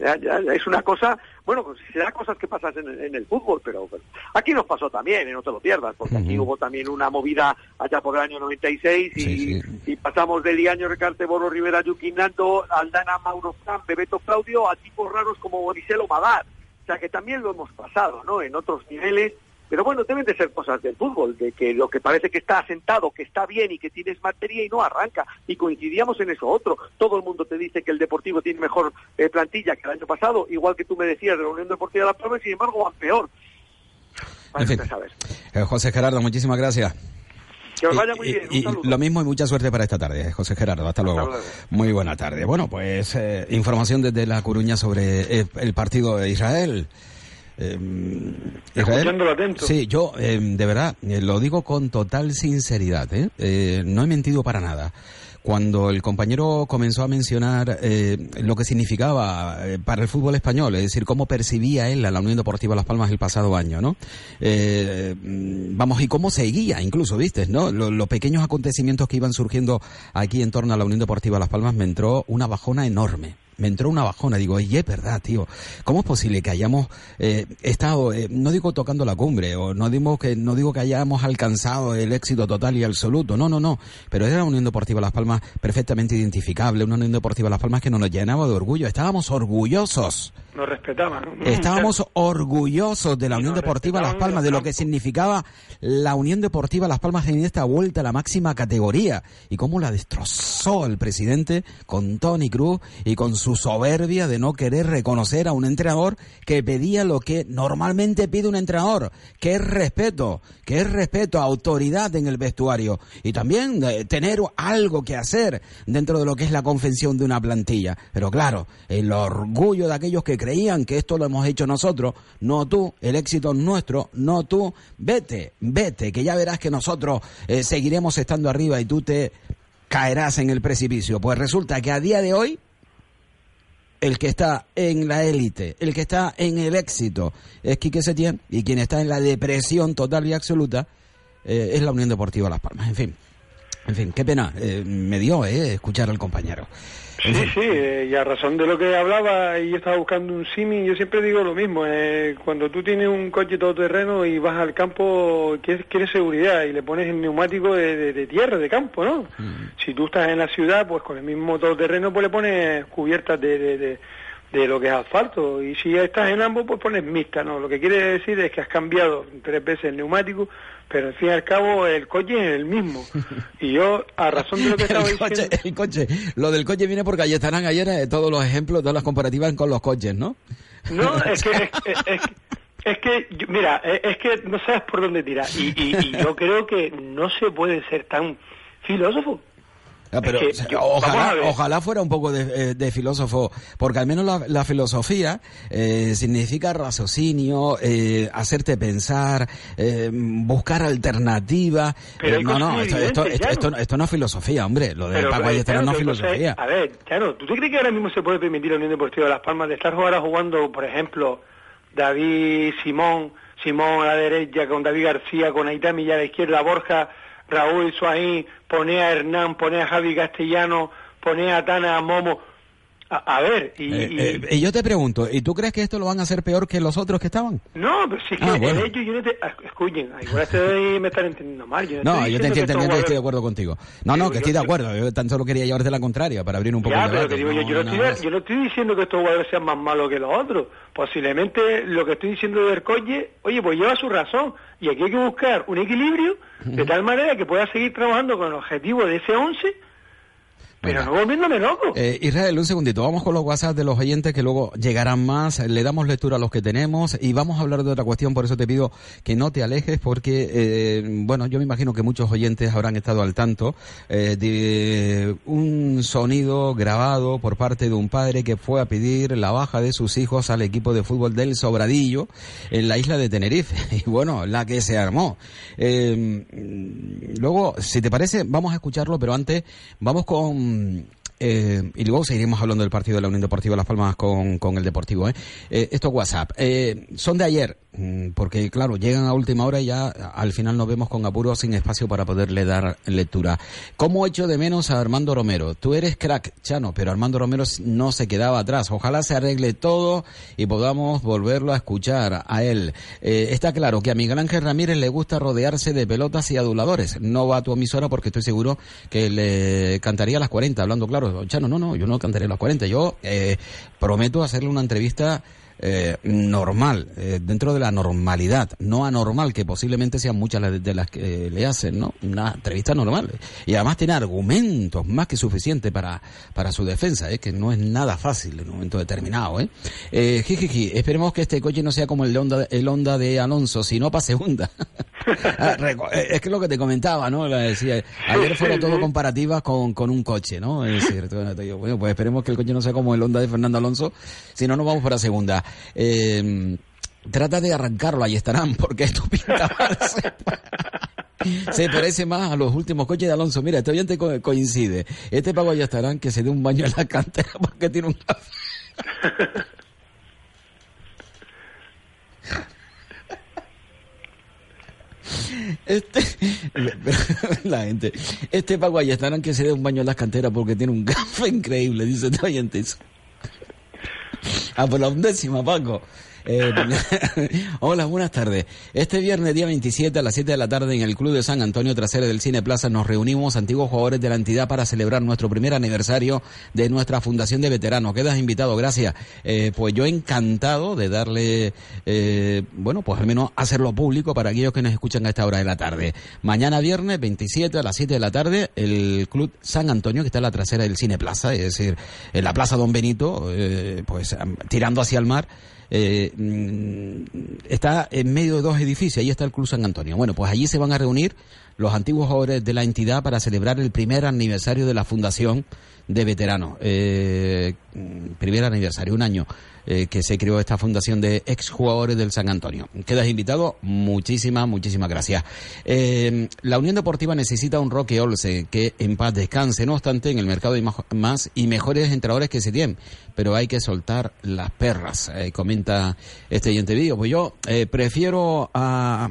Ya, ya, ya, es una cosa, bueno, pues será cosas que pasan en, en el fútbol, pero, pero aquí nos pasó también, y no te lo pierdas, porque aquí hubo también una movida allá por el año 96 y, Sí, sí. y pasamos del Liaño Recarte Boro Rivera Yuquinando, Aldana Mauro Fran, Bebeto Claudio, a tipos raros como Boriselo Madar. O sea que también lo hemos pasado, ¿no? En otros niveles. Pero bueno, deben de ser cosas del fútbol, de que lo que parece que está asentado, que está bien y que tienes materia y no arranca. Y coincidíamos en eso otro. Todo el mundo te dice que el Deportivo tiene mejor eh, plantilla que el año pasado, igual que tú me decías de la Unión Deportiva de La Palma, y sin embargo van peor. En fin. Eh, José Gerardo, muchísimas gracias. Que os vaya Y- muy bien. y- saludo. lo mismo y mucha suerte para esta tarde, eh, José Gerardo. Hasta luego. luego. Muy buena tarde. Bueno, pues eh, información desde La Coruña sobre el partido de Israel. Eh, Escuchándolo atento. Sí, yo eh, de verdad eh, lo digo con total sinceridad. ¿eh? Eh, no he mentido para nada. Cuando el compañero comenzó a mencionar lo que significaba para el fútbol español, es decir, cómo percibía él a la Unión Deportiva Las Palmas el pasado año, ¿no? Mm, vamos, y cómo seguía, incluso, ¿viste? ¿no? Lo- los pequeños acontecimientos que iban surgiendo aquí en torno a la Unión Deportiva Las Palmas me entró una bajona enorme me entró una bajona. Digo, y es verdad, tío. ¿Cómo es posible que hayamos eh, estado, eh, no digo tocando la cumbre, o no digo que no digo que hayamos alcanzado el éxito total y absoluto. No, no, no. Pero era una Unión Deportiva Las Palmas perfectamente identificable, una Unión Deportiva Las Palmas que nos llenaba de orgullo. Estábamos orgullosos. Nos respetaban. ¿no? Estábamos orgullosos de la Unión Deportiva Las Palmas, de lo que significaba la Unión Deportiva Las Palmas en esta vuelta a la máxima categoría. Y cómo la destrozó el presidente con Tony Cruz y con su soberbia de no querer reconocer a un entrenador que pedía lo que normalmente pide un entrenador, que es respeto, que es respeto, autoridad en el vestuario y también eh, tener algo que hacer dentro de lo que es la confección de una plantilla. Pero claro, el orgullo de aquellos que creían que esto lo hemos hecho nosotros, no tú, el éxito es nuestro, no tú, vete, vete, que ya verás que nosotros eh, seguiremos estando arriba y tú te caerás en el precipicio. Pues resulta que a día de hoy el que está en la élite, el que está en el éxito es Quique Setién y quien está en la depresión total y absoluta eh, es la Unión Deportiva Las Palmas. En fin, en fin, qué pena eh, me dio eh, escuchar al compañero. Sí, sí, eh, y a razón de lo que hablaba y yo estaba buscando un simi, yo siempre digo lo mismo, eh, cuando tú tienes un coche todoterreno y vas al campo, quieres, quieres seguridad y le pones el neumático de, de- de tierra, de campo, ¿no? Si tú estás en la ciudad, pues con el mismo todoterreno, pues le pones cubiertas de, de, de- de lo que es asfalto, y si estás en ambos, pues pones mixta, ¿no? Lo que quiere decir es que has cambiado tres veces el neumático, pero al fin y al cabo el coche es el mismo. Y yo, a razón de lo que estaba el coche, diciendo... el coche, lo del coche viene porque allí estarán ayer eh, todos los ejemplos, todas las comparativas con los coches, ¿no? No, es que, es, es- es que- es que, yo- mira, es, es que no sabes por dónde tirar. Y, y- y yo creo que no se puede ser tan filósofo. Ah, pero que yo- a ojalá, fuera un poco de, eh, de filósofo, porque al menos la, la filosofía eh, significa raciocinio, eh, hacerte pensar, eh, buscar alternativas. No, no, esto, esto, esto, esto, no. esto no es filosofía, hombre. Lo de Pero, Paco Ayestano claro, no es entonces, filosofía. A ver, Chano, ¿tú te crees que ahora mismo se puede permitir la Unión Deportiva de Las Palmas de estar ahora jugando, por ejemplo, David Simón, Simón a la derecha, con David García, con Aitá Millar a la izquierda, Borja, Raúl Suaín, pone a Hernán, pone a Javi Castellano, pone a Tana, a Momo. A, a ver, y, Eh, eh, y yo te pregunto, ¿y tú crees que esto lo van a hacer peor que los otros que estaban? No, pero si es que Ah, bueno. el hecho yo no te... ah, Escuchen, igual estoy, me están entendiendo mal. Yo no, No, yo te que entiendo, y estoy de acuerdo contigo. No, no, que yo- estoy de acuerdo. Yo tan solo quería llevarte la contraria para abrir un poco Ya, el pero debate. que digo yo, yo, no estoy, más. yo no estoy diciendo que estos jugadores sean más malos que los otros. Posiblemente lo que estoy diciendo del coche, oye, pues lleva su razón. Y aquí hay que buscar un equilibrio de tal manera que pueda seguir trabajando con el objetivo de ese 11, pero Venga. no volviéndome loco. Eh, Israel, un segundito. Vamos con los WhatsApp de los oyentes que luego llegarán más. Le damos lectura a los que tenemos y vamos a hablar de otra cuestión. Por eso te pido que no te alejes porque, eh, bueno, yo me imagino que muchos oyentes habrán estado al tanto eh, de un sonido grabado por parte de un padre que fue a pedir la baja de sus hijos al equipo de fútbol del Sobradillo en la isla de Tenerife. Y bueno, la que se armó. Eh, luego, si te parece, vamos a escucharlo, pero antes vamos con eh, y luego seguiremos hablando del partido de la Unión Deportiva Las Palmas con, con el Deportivo. ¿eh? Eh, estos WhatsApp eh, son de ayer, mm, porque claro, llegan a última hora y ya al final nos vemos con apuro sin espacio para poderle dar lectura. ¿Cómo echo de menos a Armando Romero? Tú eres crack, Chano, pero Armando Romero no se quedaba atrás. Ojalá se arregle todo y podamos volverlo a escuchar a él. Eh, está claro que a Miguel Ángel Ramírez le gusta rodearse de pelotas y aduladores. No va a tu emisora porque estoy seguro que le cantaría a las 40, hablando claro. Chano, no, no, yo no cantaré a las 40. Yo eh, prometo hacerle una entrevista eh, normal, eh, dentro de la normalidad, no anormal, que posiblemente sean muchas de, las que le hacen, ¿no? Una entrevista normal. Y además tiene argumentos más que suficientes para, para su defensa, ¿eh? que no es nada fácil en un momento determinado. ¿eh? Eh, jijiji, esperemos que este coche no sea como el Honda, el Honda de Alonso, sino para segunda. Ah, eh, es que lo que te comentaba, ¿no? Decía, ayer fueron todo comparativas con, con un coche, ¿no? Es decir, bueno, pues esperemos que el coche no sea como el Honda de Fernando Alonso, si no nos vamos para segunda. Eh, Trata de arrancarlo, ahí estarán, porque esto pinta mal. Se parece más a los últimos coches de Alonso. Mira, este oyente co- coincide. Este pago ya estarán que se dé un baño en la cantera porque tiene un café. Este, la gente, este Paco ahí estarán que se dé un baño en las canteras porque tiene un café increíble, dice este oyente. Eso. Ah, por la undécima, Paco. Eh, hola, buenas tardes. Este viernes, día 27 a las 7 de la tarde, en el Club de San Antonio, trasera del Cine Plaza, nos reunimos antiguos jugadores de la entidad para celebrar nuestro primer aniversario de nuestra Fundación de Veteranos. Quedas invitado, gracias. Eh, pues yo encantado de darle, eh, bueno, pues al menos hacerlo público para aquellos que nos escuchan a esta hora de la tarde. Mañana viernes, 27 a las 7 de la tarde, el Club San Antonio, que está en la trasera del Cine Plaza, es decir, en la Plaza Don Benito, eh, pues tirando hacia el mar, eh, mm, está en medio de dos edificios, ahí está el Club San Antonio. Bueno, pues allí se van a reunir los antiguos jugadores de la entidad para celebrar el primer aniversario de la Fundación de Veteranos. Eh, primer aniversario, un año eh, que se creó esta fundación de exjugadores del San Antonio. Quedas invitado, muchísimas, muchísimas gracias. Eh, la Unión Deportiva necesita un Roque Olse que en paz descanse, no obstante, en el mercado hay más- y mejores entrenadores que se tienen, pero hay que soltar las perras, eh, comenta este oyente vídeo. Pues yo prefiero a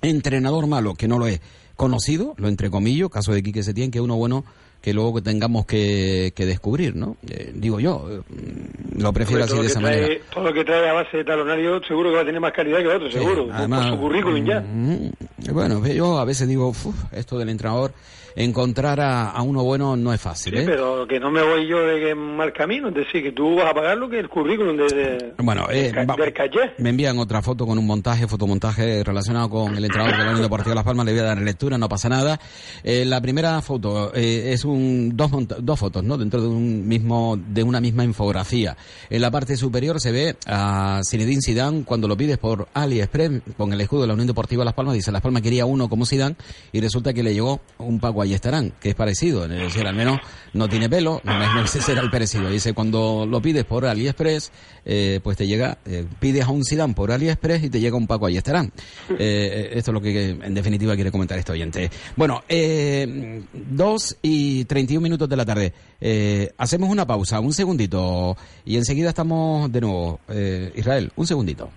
entrenador malo, que no lo es conocido, lo entrecomillo, caso de Quique Setién, que uno bueno que luego que tengamos que, que descubrir, ¿no? Eh, digo yo, eh, mm, lo prefiero así de esa trae, manera. todo lo que trae a base de talonario seguro que va a tener más calidad que otro, Sí, seguro, además, por su currículum ya. mm, Bueno, yo a veces digo, "Uf, esto del entrenador, encontrar a, a uno bueno no es fácil, Sí, ¿eh? pero que no me voy yo de mal camino, es decir, que tú vas a pagar lo que el currículum de, de- Bueno, eh, del, ca- va- del caché. me envían otra foto con un montaje, fotomontaje relacionado con el entrenador de la Unión Deportiva Las Palmas. Le voy a dar lectura, no pasa nada. Eh, la primera foto eh, es un dos, dos fotos, ¿no? Dentro de un mismo de una misma infografía. En la parte superior se ve a Zinedine Zidane cuando lo pides por AliExpress con el escudo de la Unión Deportiva Las Palmas. Dice Las Palmas quería uno como Zidane y resulta que le llegó un Paco Ayestarán, que es parecido. Es decir, al menos no tiene pelo, no es será el parecido. Dice cuando lo pides por AliExpress, eh, pues te llega, eh, pides a un Zidane por AliExpress y te llega un Paco Ayestarán. Eh, esto es lo que en definitiva quiere comentar este oyente. Bueno, eh, 2 y 31 minutos de la tarde. Eh, hacemos una pausa, un segundito, y enseguida estamos de nuevo. Eh, Israel, un segundito.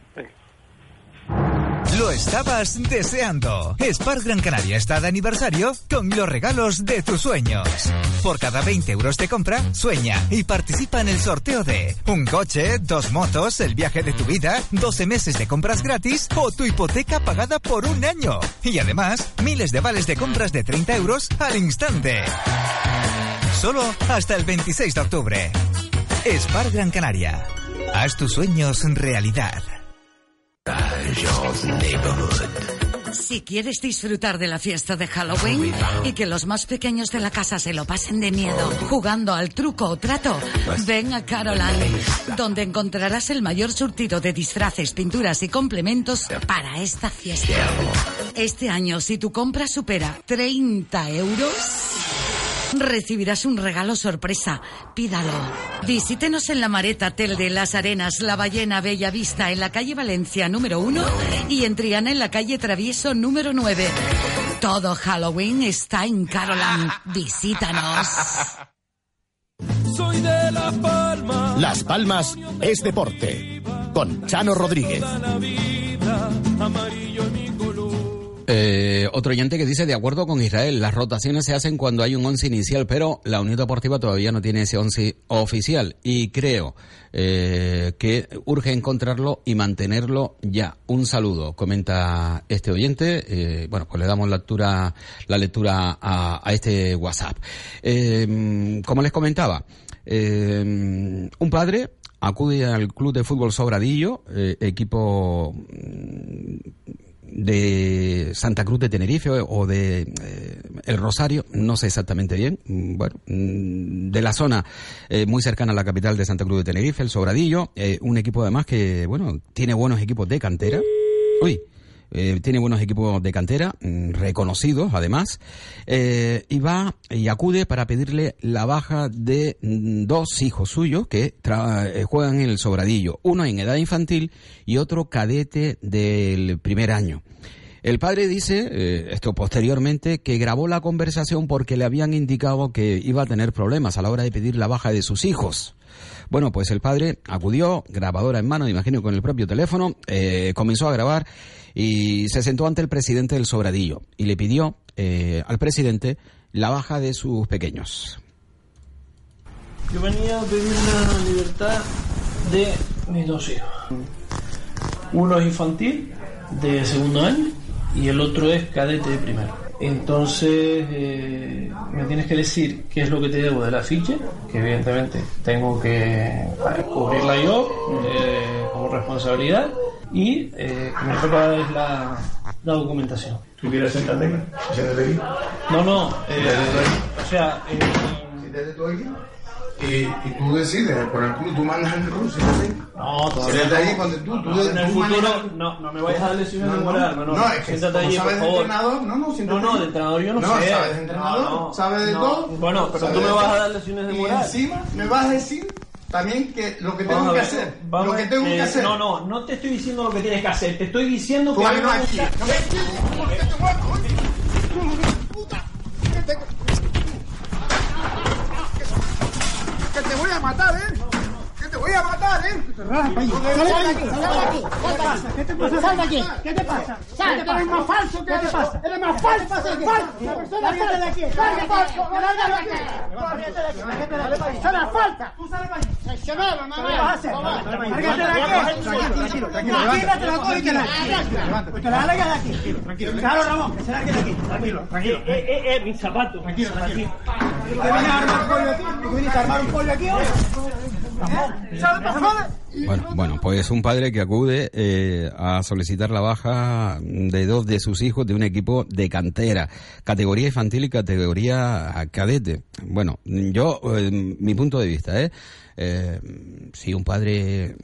Estabas deseando. Spar Gran Canaria está de aniversario con los regalos de tus sueños. Por cada 20 euros de compra, sueña y participa en el sorteo de un coche, dos motos, el viaje de tu vida, 12 meses de compras gratis o tu hipoteca pagada por un año. Y además, miles de vales de compras de 30 euros al instante. Solo hasta el 26 de octubre. Spar Gran Canaria. Haz tus sueños realidad. Si quieres disfrutar de la fiesta de Halloween y que los más pequeños de la casa se lo pasen de miedo jugando al truco o trato, ven a Caroline, donde encontrarás el mayor surtido de disfraces, pinturas y complementos para esta fiesta. Este año, si tu compra supera 30 euros, recibirás un regalo sorpresa. Pídalo. Visítenos en la Mareta Tel de Las Arenas, La Ballena Bella Vista, en la calle Valencia número 1 y en Triana en la calle Travieso número 9. Todo Halloween está en Caroline. Visítanos. Soy de Las Palmas. Las Palmas es deporte. Con Chano Rodríguez. Eh, otro oyente que dice, de acuerdo con Israel, las rotaciones se hacen cuando hay un once inicial, pero la Unión Deportiva todavía no tiene ese once oficial y creo eh, que urge encontrarlo y mantenerlo ya. Un saludo, comenta este oyente. Eh, bueno, pues le damos lectura, la lectura a, a este WhatsApp. Eh, como les comentaba, eh, un padre acude al club de fútbol Sobradillo, eh, equipo de Santa Cruz de Tenerife o de eh, El Rosario, no sé exactamente bien, mm, bueno, mm, de la zona eh, muy cercana a la capital de Santa Cruz de Tenerife, el Sobradillo, eh, un equipo además que, bueno, tiene buenos equipos de cantera. Uy, eh, tiene buenos equipos de cantera, mm, reconocidos además, eh, y va y acude para pedirle la baja de mm, dos hijos suyos que tra- eh, juegan en el Sobradillo, uno en edad infantil y otro cadete del primer año. El padre dice, eh, esto posteriormente, que grabó la conversación porque le habían indicado que iba a tener problemas a la hora de pedir la baja de sus hijos. Bueno, pues el padre acudió, grabadora en mano, imagino con el propio teléfono, eh, comenzó a grabar y se sentó ante el presidente del Sobradillo y le pidió eh, al presidente la baja de sus pequeños. Yo venía a pedir la libertad de mis dos hijos. Uno es infantil, de segundo año, y el otro es cadete de primero. Entonces, eh, me tienes que decir qué es lo que te debo de la ficha, que evidentemente tengo que cubrirla yo eh, como responsabilidad, y eh, que me toca es la, la documentación. ¿Tú quieres sentarte aquí? No, no, eh, o sea, eh, Siéntate tú aquí. Y, y tú decides, por el club, tú mandas en siéntate ahí. No, todavía Siéntate no. ahí cuando tú, tú, No, en el tú manejas- futuro, no, no me vayas a dar lesiones de No, no. moral, no, no. No, es que Siéntate allí, sabes por de favor. entrenador, no, no, siéntate No, no, ahí. de entrenador yo no, No, sé. sabes de entrenador, No, no, sabes de todo. Bueno, pero tú me de vas a dar lesiones de Y moral. encima me vas a decir también que lo que tengo que hacer, vamos lo que tengo eh, que hacer. No, no, no te estoy diciendo lo que tienes que hacer, te estoy diciendo Tú que... ahí no aquí. No me. Puta. Que te... Voy a matar, ¿eh? Te voy a matar, ¿eh? Sal de aquí, sal de aquí. ¿Qué te pasa? ¿Qué te pasa? Sal de aquí. ¿Qué te pasa? Sal, eres más falso que eres falso. Eres más falso, falso. La persona sal de aquí. Sal de aquí. Lárgate de aquí. Lárgate de aquí. Lárgate de aquí. Sal falta. Tú sales para allí. Seccionado, mamá. ¿Qué vas a hacer? Lárgate de aquí. Tranquilo, tranquilo. Aquí no te la coges y te la Te la largas de aquí. Tranquilo. Claro, Ramón, que se largue de aquí. Tranquilo, tranquilo. Eh, eh, eh, mis zapatos. Tranquilo, tranquilo. ¿Tú vienes a armar pollo aquí? ¿Tú vienes a armar un pollo aquí? Bueno, bueno, pues un padre que acude eh, a solicitar la baja de dos de sus hijos de un equipo de cantera, categoría infantil y categoría cadete. Bueno, yo, eh, mi punto de vista, ¿eh? Eh, si un padre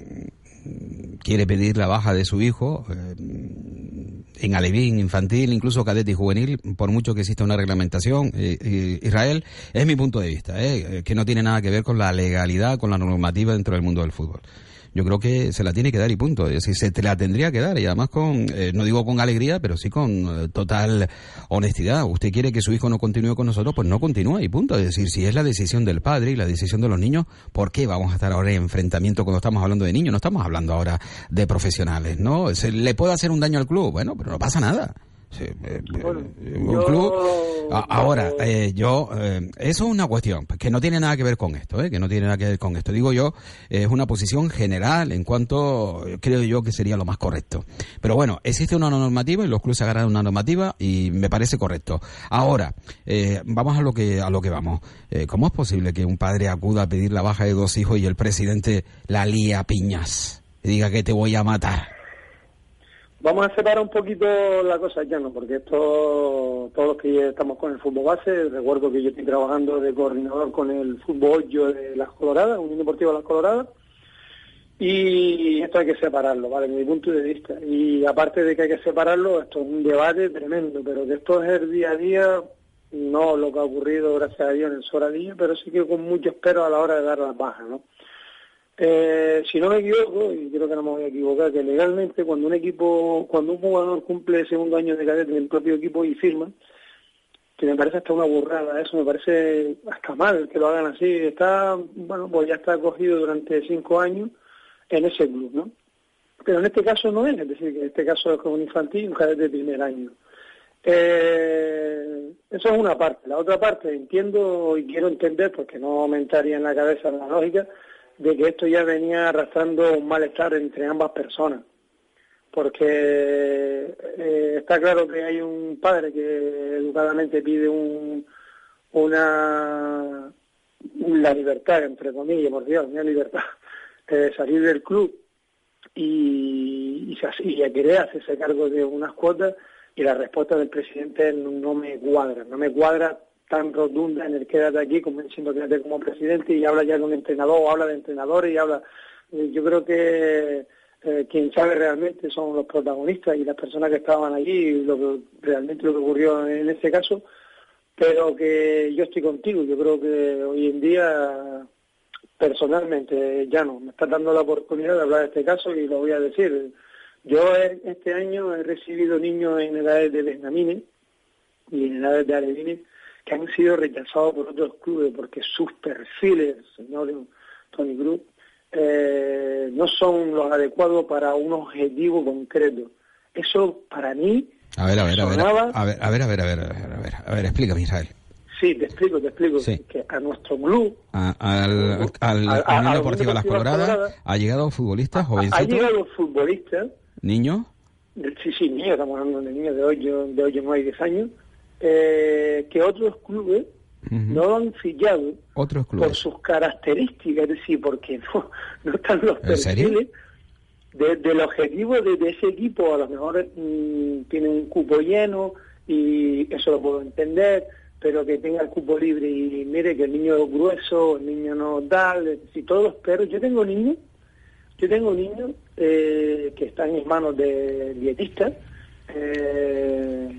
quiere pedir la baja de su hijo eh, en alevín, infantil, incluso cadete y juvenil, por mucho que exista una reglamentación, eh, eh, Israel, es mi punto de vista, que no tiene nada que ver con la legalidad, con la normativa dentro del mundo del fútbol. Yo creo que se la tiene que dar y punto. Es decir, se te la tendría que dar y además con, eh, no digo con alegría, pero sí con eh, total honestidad. Usted quiere que su hijo no continúe con nosotros, pues no continúa y punto. Es decir, si es la decisión del padre y la decisión de los niños, ¿por qué vamos a estar ahora en enfrentamiento cuando estamos hablando de niños? No estamos hablando ahora de profesionales, ¿no? Se le puede hacer un daño al club, bueno, pero no pasa nada. Sí, eh, eh, un club. A- Ahora, eh, yo, eh, eso es una cuestión que no tiene nada que ver con esto, eh, que no tiene nada que ver con esto. Digo yo, es una posición general en cuanto eh, creo yo que sería lo más correcto. Pero bueno, existe una normativa y los clubes agarran una normativa y me parece correcto. Ahora, eh, vamos a lo que a lo que vamos. Eh, ¿Cómo es posible que un padre acuda a pedir la baja de dos hijos y el presidente la lía a piñas y diga que te voy a matar? Vamos a separar un poquito la cosa ya, ¿no? Porque esto, todos los que estamos con el fútbol base, recuerdo que yo estoy trabajando de coordinador con el fútbol yo de Las Coloradas, Unión Deportiva Las Coloradas, y esto hay que separarlo, ¿vale? Desde mi punto de vista. Y aparte de que hay que separarlo, esto es un debate tremendo, pero que esto es el día a día, no lo que ha ocurrido, gracias a Dios, en el Soradillo, pero sí que con mucho espero a la hora de dar las bajas, ¿no? Eh, si no me equivoco, y creo que no me voy a equivocar, que legalmente cuando un equipo, cuando un jugador cumple segundo año de cadete en el propio equipo y firma, que me parece hasta una burrada, eso me parece hasta mal que lo hagan así, está, bueno, pues ya está acogido durante cinco años en ese club, ¿no? Pero en este caso no es, es decir, que en este caso es como un infantil un cadete de primer año. Eh, eso es una parte. La otra parte, entiendo y quiero entender, porque no me entraría en la cabeza la lógica, de que esto ya venía arrastrando un malestar entre ambas personas. Porque eh, está claro que hay un padre que educadamente pide un, una la libertad, entre comillas, por Dios, una libertad, de salir del club y, y, y a querer hacerse cargo de unas cuotas y la respuesta del presidente no me cuadra, no me cuadra tan rotunda en el quédate aquí como diciendo quédate como presidente y habla ya de un entrenador habla de entrenadores y habla eh, yo creo que eh, quien sabe realmente son los protagonistas y las personas que estaban allí, lo que, realmente lo que ocurrió en este caso, pero que yo estoy contigo, yo creo que hoy en día personalmente ya no, me está dando la oportunidad de hablar de este caso y lo voy a decir. Yo este año he recibido niños en edades de Benjamines y en edades de Alevines que han sido rechazados por otros clubes porque sus perfiles, señor Tony Cruz, eh, no son los adecuados para un objetivo concreto. Eso para mí a ver, a ver, sonaba... a ver, a ver, a ver, a ver, a ver, a ver, a ver, explícame Israel. Sí, te explico, te explico. Sí. Que a nuestro club, a, al, al, a, a, Las Coloradas, ha llegado futbolistas jovencitos. Ha llegado futbolistas. Niños. Sí, sí, niños, estamos hablando de niños de 8, de 9 y 10 años, eh, que otros clubes no han fillado ¿Otros clubes? por sus características, es decir, porque no, no están los perfiles del objetivo de, ese equipo, a lo mejor mm, tiene un cupo lleno y eso lo puedo entender, pero que tenga el cupo libre y mire que el niño es grueso, el niño no da, si todos pero yo tengo niños, yo tengo niños eh, que están en manos de dietistas, eh,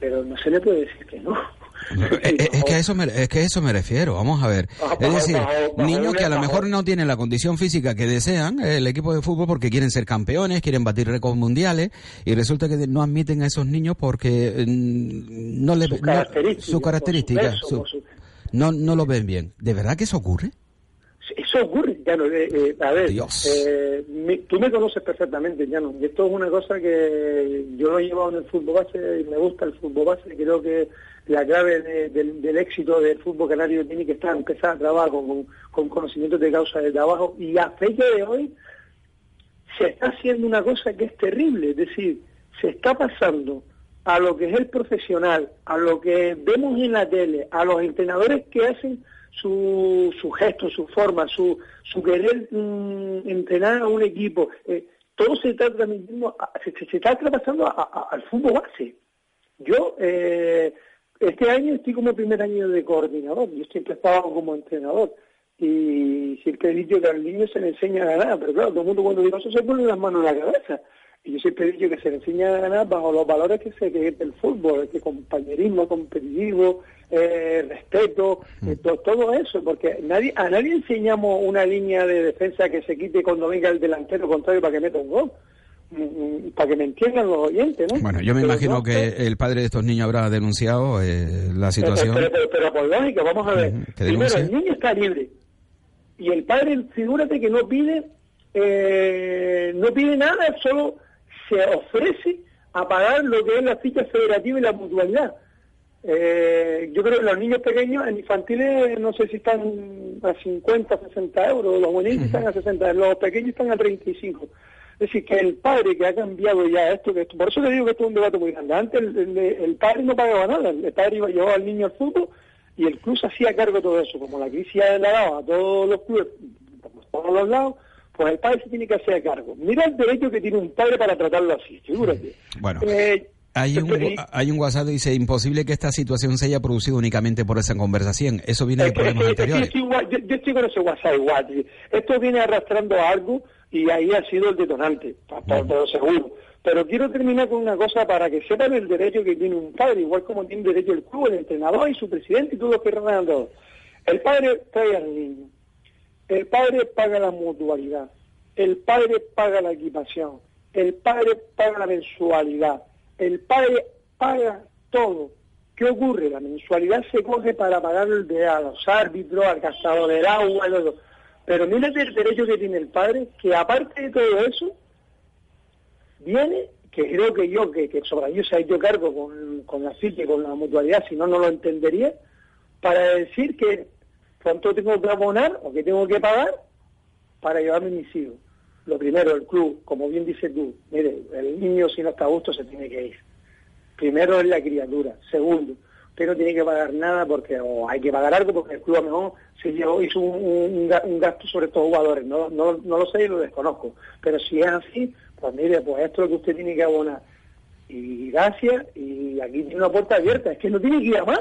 pero no se le puede decir que no. Es, que a eso me, es que eso me refiero, vamos a ver. Es decir, niños que a lo mejor no tienen la condición física que desean el equipo de fútbol porque quieren ser campeones, quieren batir récords mundiales y resulta que no admiten a esos niños porque mm, no le su característica, no, no lo ven bien. ¿De verdad que eso ocurre? Eso ocurre, ya no, eh, eh, a ver, eh, tú me conoces perfectamente, ya no, y esto es una cosa que yo lo he llevado en el fútbol base y me gusta el fútbol base, creo que la clave del éxito del fútbol canario tiene que estar empezar a trabajar con, con conocimientos de causa del trabajo y a fecha de hoy se está haciendo una cosa que es terrible, es decir, se está pasando a lo que es el profesional, a lo que vemos en la tele, a los entrenadores que hacen su, su gesto, su forma, su, su querer mm, entrenar a un equipo, eh, todo se está transmitiendo, se, está traspasando al fútbol base. Yo, eh, este año estoy como primer año de coordinador, yo siempre he estado como entrenador y siempre he dicho que al niño se le enseña a ganar, pero claro, todo el mundo cuando digo eso se pone las manos en la cabeza. Y yo siempre he dicho que se le enseña a ganar bajo los valores que se que es el fútbol, que compañerismo competitivo, eh, respeto, eh, mm. todo eso, porque nadie a nadie enseñamos una línea de defensa que se quite cuando venga el delantero contrario para que meta un gol para que me entiendan los oyentes, ¿no? Bueno, yo me imagino que el padre de estos niños habrá denunciado eh, la situación. Pero, pero, por lógica, vamos a ver. Primero, el niño está libre y el padre, figúrate que no pide, eh, no pide nada, solo se ofrece a pagar lo que es la ficha federativa y la mutualidad. Eh, yo creo que los niños pequeños en infantiles no sé si están a 50, 60 euros, los buenos están a 60, los pequeños están a 35. Es decir, que el padre que ha cambiado ya esto, que esto por eso le digo que esto es un debate muy grande. Antes el, padre no pagaba nada, el padre iba, llevaba al niño al fútbol y el club se hacía cargo de todo eso. Como la crisis ha dado a todos los clubes, por todos los lados, pues el padre se tiene que hacer cargo. Mira el derecho que tiene un padre para tratarlo así, figúrate. Bueno. Eh, hay un, hay un WhatsApp que dice imposible que esta situación se haya producido únicamente por esa conversación. Eso viene de problemas anteriores. yo, estoy con ese WhatsApp igual. Esto viene arrastrando algo y ahí ha sido el detonante, por, todo seguro. Pero quiero terminar con una cosa para que sepan el derecho que tiene un padre, igual como tiene derecho el club, el entrenador y su presidente y todos los que rodean todo. El padre trae al niño, el padre paga la mutualidad, el padre paga la equipación, el padre paga la mensualidad, el padre paga todo. ¿Qué ocurre? La mensualidad se coge para pagar a los árbitros, al gastador del agua, todo. Pero mira el derecho que tiene el padre, que aparte de todo eso, viene, que creo que yo, que, que sobre ello se ha hecho cargo con, con la CIT y con la mutualidad, si no, no lo entendería, para decir que cuánto tengo que abonar o que tengo que pagar para llevarme mis hijos. Lo primero, el club, como bien dices tú, mire, el niño si no está a gusto se tiene que ir. Primero es la criatura. Segundo, usted no tiene que pagar nada porque o hay que pagar algo porque el club a lo mejor se llevó, hizo un, gasto sobre estos jugadores. No, no, no lo sé y lo desconozco. Pero si es así, pues mire, pues esto es lo que usted tiene que abonar y gracias y aquí tiene una puerta abierta, es que no tiene que más.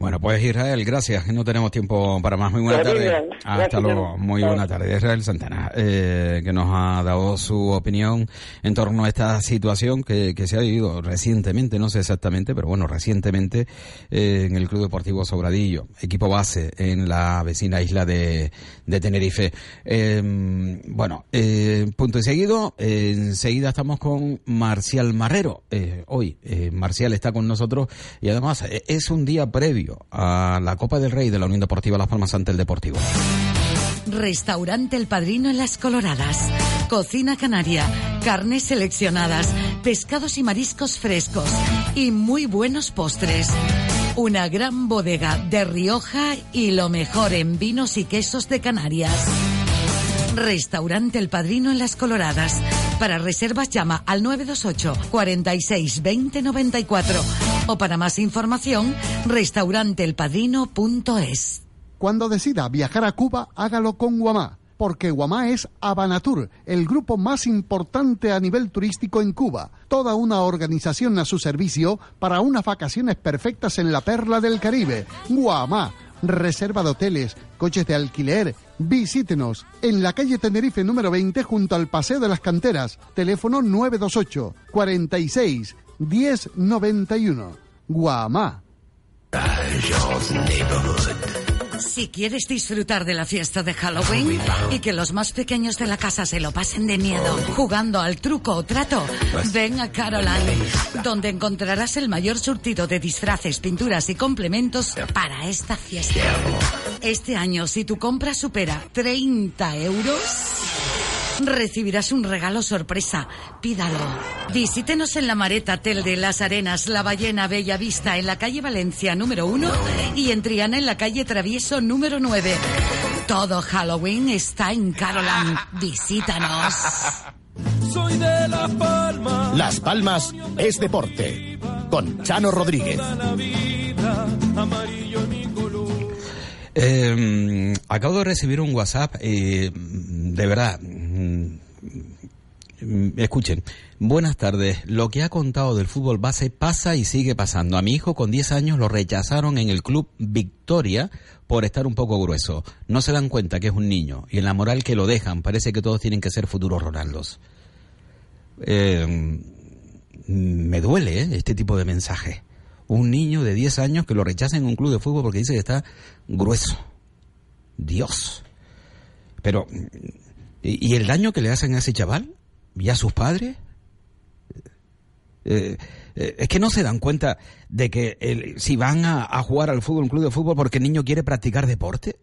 Bueno, pues Israel, gracias. No tenemos tiempo para más. Muy buena tarde. Hasta gracias. luego. Muy buena tarde. Israel Santana, eh, que nos ha dado su opinión en torno a esta situación que, que se ha vivido recientemente, no sé exactamente, pero bueno, recientemente eh, en el Club Deportivo Sobradillo, equipo base en la vecina isla de, de Tenerife. Eh, bueno, eh, punto y seguido, enseguida estamos con Marcial Marrero. Eh, hoy eh, Marcial está con nosotros y además es un día previo a la Copa del Rey de la Unión Deportiva Las Palmas ante el Deportivo. Restaurante El Padrino en Las Coloradas. Cocina canaria, carnes seleccionadas, pescados y mariscos frescos y muy buenos postres. Una gran bodega de Rioja y lo mejor en vinos y quesos de Canarias. Restaurante El Padrino en Las Coloradas. Para reservas llama al 928 46 20 94 o para más información restauranteelpadrino.es. Cuando decida viajar a Cuba, hágalo con Guamá, porque Guamá es Habanatur, el grupo más importante a nivel turístico en Cuba. Toda una organización a su servicio para unas vacaciones perfectas en la perla del Caribe. Guamá. Reserva de hoteles, coches de alquiler. Visítenos en la calle Tenerife número 20 junto al Paseo de las Canteras. Teléfono 928 46 1091. Guamá. Si quieres disfrutar de la fiesta de Halloween y que los más pequeños de la casa se lo pasen de miedo jugando al truco o trato, ven a Caroline, donde encontrarás el mayor surtido de disfraces, pinturas y complementos para esta fiesta. Este año, si tu compra supera 30 euros, recibirás un regalo sorpresa. Pídalo. Visítenos en la Mareta Tel de Las Arenas, La Ballena Bella Vista, en la calle Valencia número 1 y en Triana en la calle Travieso número 9. Todo Halloween está en Caroline. Visítanos. Soy de Las Palmas. Las Palmas es deporte. Con Chano Rodríguez. Eh, acabo de recibir un WhatsApp, eh, de verdad. Mm, Escuchen, buenas tardes. Lo que ha contado del fútbol base pasa y sigue pasando. A mi hijo con 10 años lo rechazaron en el club Victoria por estar un poco grueso. No se dan cuenta que es un niño y en la moral que lo dejan parece que todos tienen que ser futuros Ronaldos. Eh, me duele ¿eh? este tipo de mensaje. Un niño de 10 años que lo rechaza en un club de fútbol porque dice que está grueso. Dios. Pero, ¿y, el daño que le hacen a ese chaval? ¿Y a sus padres? Eh, eh, es que no se dan cuenta de que si van a, jugar al fútbol, un club de fútbol, porque el niño quiere practicar deporte.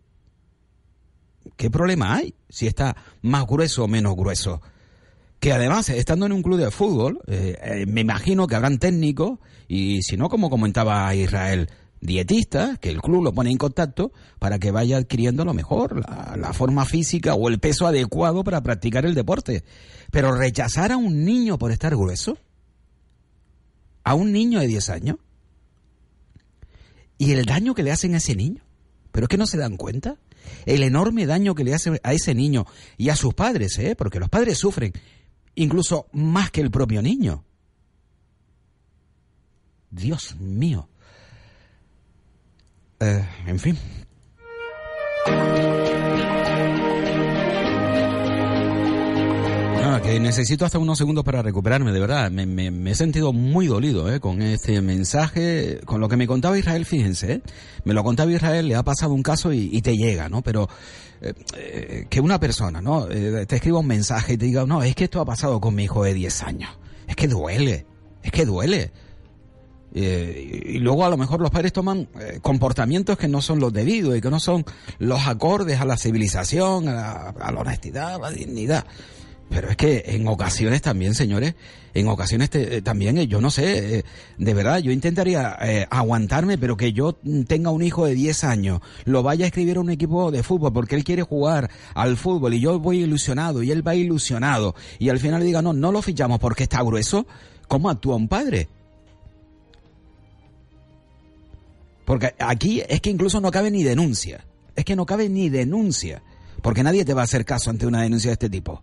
¿Qué problema hay si está más grueso o menos grueso? que además, estando en un club de fútbol, eh, me imagino que habrán técnicos y, si no, como comentaba Israel, dietistas, que el club lo pone en contacto para que vaya adquiriendo lo mejor, la, la forma física o el peso adecuado para practicar el deporte. Pero rechazar a un niño por estar grueso, a un niño de 10 años, y el daño que le hacen a ese niño, pero es que no se dan cuenta. El enorme daño que le hace a ese niño y a sus padres, ¿eh? porque los padres sufren incluso más que el propio niño. Dios mío. Eh, en fin. Que necesito hasta unos segundos para recuperarme, de verdad. Me, he sentido muy dolido eh, con este mensaje, con lo que me contaba Israel, fíjense. eh. Me lo contaba Israel, le ha pasado un caso y, y te llega, ¿no? Pero eh, eh, que una persona, ¿no? Eh, te escriba un mensaje y te diga, no, es que esto ha pasado con mi hijo de 10 años. Es que duele, es que duele. Eh, y luego a lo mejor los padres toman eh, comportamientos que no son los debidos y que no son los acordes a la civilización, a la, honestidad, a la dignidad. Pero es que en ocasiones también, señores, en ocasiones te- eh, también, yo no sé, de verdad, yo intentaría aguantarme, pero que yo tenga un hijo de 10 años, lo vaya a escribir a un equipo de fútbol porque él quiere jugar al fútbol y yo voy ilusionado y él va ilusionado y al final diga, no, no lo fichamos porque está grueso, ¿cómo actúa un padre? Porque aquí es que incluso no cabe ni denuncia. Es que no cabe ni denuncia. Porque nadie te va a hacer caso ante una denuncia de este tipo.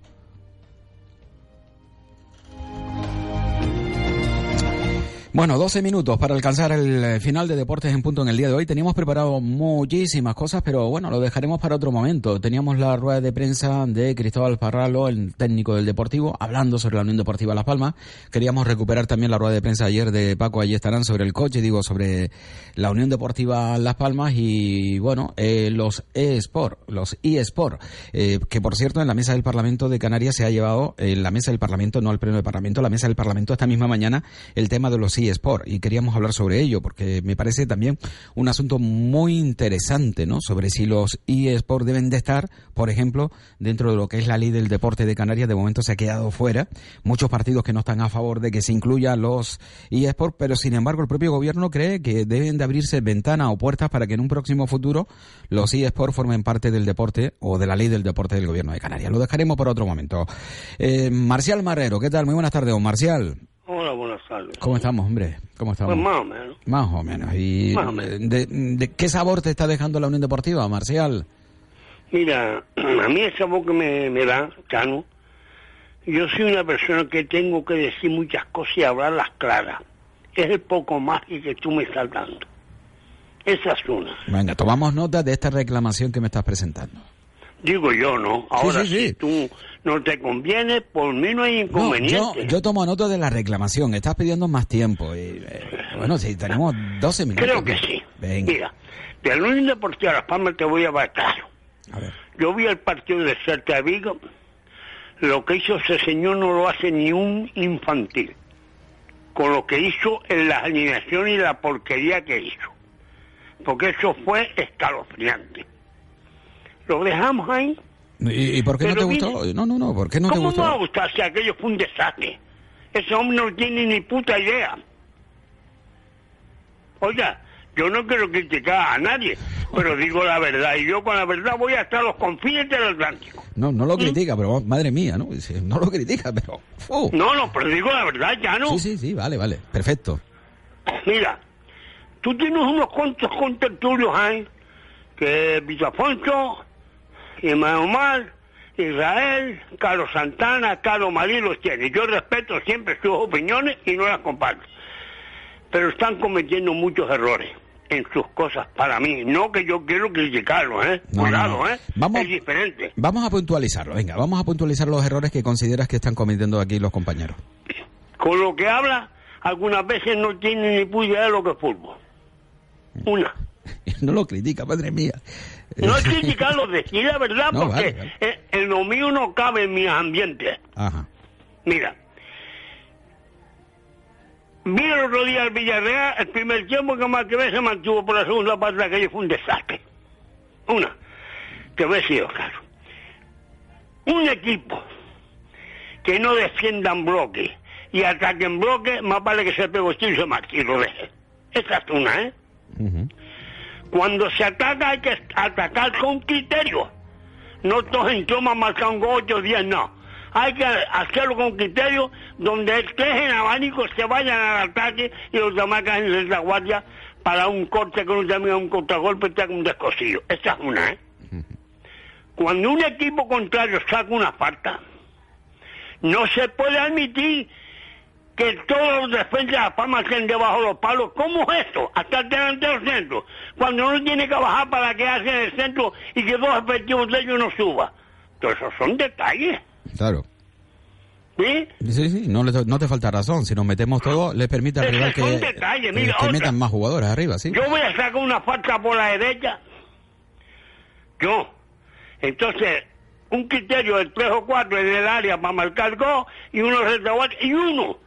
Bueno, 12 minutos para alcanzar el eh, final de Deportes en Punto en el día de hoy. Teníamos preparado muchísimas cosas, pero bueno, lo dejaremos para otro momento. Teníamos la rueda de prensa de Cristóbal Parralo, el técnico del Deportivo, hablando sobre la Unión Deportiva Las Palmas. Queríamos recuperar también la rueda de prensa ayer de Paco, allí estarán sobre el coche, digo, sobre la Unión Deportiva Las Palmas y bueno, eh, los eSport, los eSport, eh, que por cierto en la mesa del Parlamento de Canarias se ha llevado, en la mesa del Parlamento, no al pleno del Parlamento, la mesa del Parlamento esta misma mañana, el tema de los y queríamos hablar sobre ello porque me parece también un asunto muy interesante, ¿no? Sobre si los eSport deben de estar, por ejemplo, dentro de lo que es la ley del deporte de Canarias, de momento se ha quedado fuera. Muchos partidos que no están a favor de que se incluya los eSport, pero sin embargo el propio gobierno cree que deben de abrirse ventanas o puertas para que en un próximo futuro los eSport formen parte del deporte o de la ley del deporte del gobierno de Canarias. Lo dejaremos por otro momento. Eh, Marcial Marrero, ¿qué tal? Muy buenas tardes, don Marcial. Hola, buenas tardes. ¿Cómo estamos, hombre? ¿Cómo estamos? Pues más o menos. Más o menos. ¿Y Más o menos. De, de qué sabor te está dejando la Unión Deportiva, Marcial? Mira, a mí esa voz que me, me da, Chano, yo soy una persona que tengo que decir muchas cosas y hablarlas claras. Es el poco más que tú me estás dando. Esa es una. Venga, tomamos nota de esta reclamación que me estás presentando. Digo yo, ¿no? Ahora, sí, sí. si tú no te conviene, por mí no hay No, yo, inconveniente. yo tomo nota de la reclamación. Estás pidiendo más tiempo. Y, eh, bueno, si tenemos 12 minutos. Creo que sí. Venga. Mira, de la Unión Deportiva Las Palmas te voy a batar. Yo vi el partido de Celta Vigo. Lo que hizo ese señor no lo hace ni un infantil. Con lo que hizo en las alineaciones y la porquería que hizo. Porque eso fue escalofriante. Lo dejamos ahí. ¿Y, y por qué no te gustó? No, no, no. ¿Por qué no te ¿Cómo gustó? me va a gustar si aquello fue un desastre? Ese hombre no tiene ni puta idea. Oiga, yo no quiero criticar a nadie, pero digo la verdad. Y yo con la verdad voy hasta los confines del Atlántico. No, no lo critica, pero madre mía, ¿no? No lo critica, pero... No, no, pero digo la verdad, ya no. Sí, sí, sí, vale, vale. Perfecto. Mira, tú tienes unos cuantos contertulios ahí, que Vito Ismael Omar, Israel, Carlos Santana, Carlos Marí los tiene. Yo respeto siempre sus opiniones y no las comparto. Pero están cometiendo muchos errores en sus cosas para mí. No que yo quiero criticarlos, ¿eh? No, Cuidado, no, no. ¿eh? Vamos- Es diferente. Vamos a puntualizarlo, venga, vamos a puntualizar los errores que consideras que están cometiendo aquí los compañeros. Con lo que habla, algunas veces no tiene ni idea de lo que es fútbol. Una. No lo critica, madre mía. No es criticarlo, decir la verdad, No, porque vale, vale. eh, en lo mío no cabe en mi ambiente. Ajá. Mira, vi el otro día al Villarreal, el primer tiempo que más que ve se mantuvo por la segunda parte, aquello fue un desastre. Una, que he sido claro. Un equipo que no defienda en bloque y ataque en bloque, más vale que se tiro y se marche y lo deje. Esa es una, ¿eh? Cuando se ataca hay que atacar con criterio. No todos en toma marcan 8 o 10, no. Hay que hacerlo con criterio donde tres en abanico se vayan al ataque y los demás caen en la guardia para un corte que no termina un contragolpe un descosillo. Esa es una, ¿eh? Cuando un equipo contrario saca una falta, no se puede admitir que todos los defensas de la palma estén debajo de los palos. ¿Cómo es esto? Hasta el delantero centro. Cuando uno tiene que bajar para que hace en el centro y que dos efectivos de ellos no suba. Todo eso son detalles. Claro. ¿Sí? Sí, sí, no, le- no te falta razón. Si nos metemos todo, le permite al rival que, un detalle, eh, mira, que otra. metan más jugadores arriba, ¿sí? Yo voy a sacar una falta por la derecha. Yo. Entonces, un criterio de tres o cuatro en el área para marcar gol y uno y uno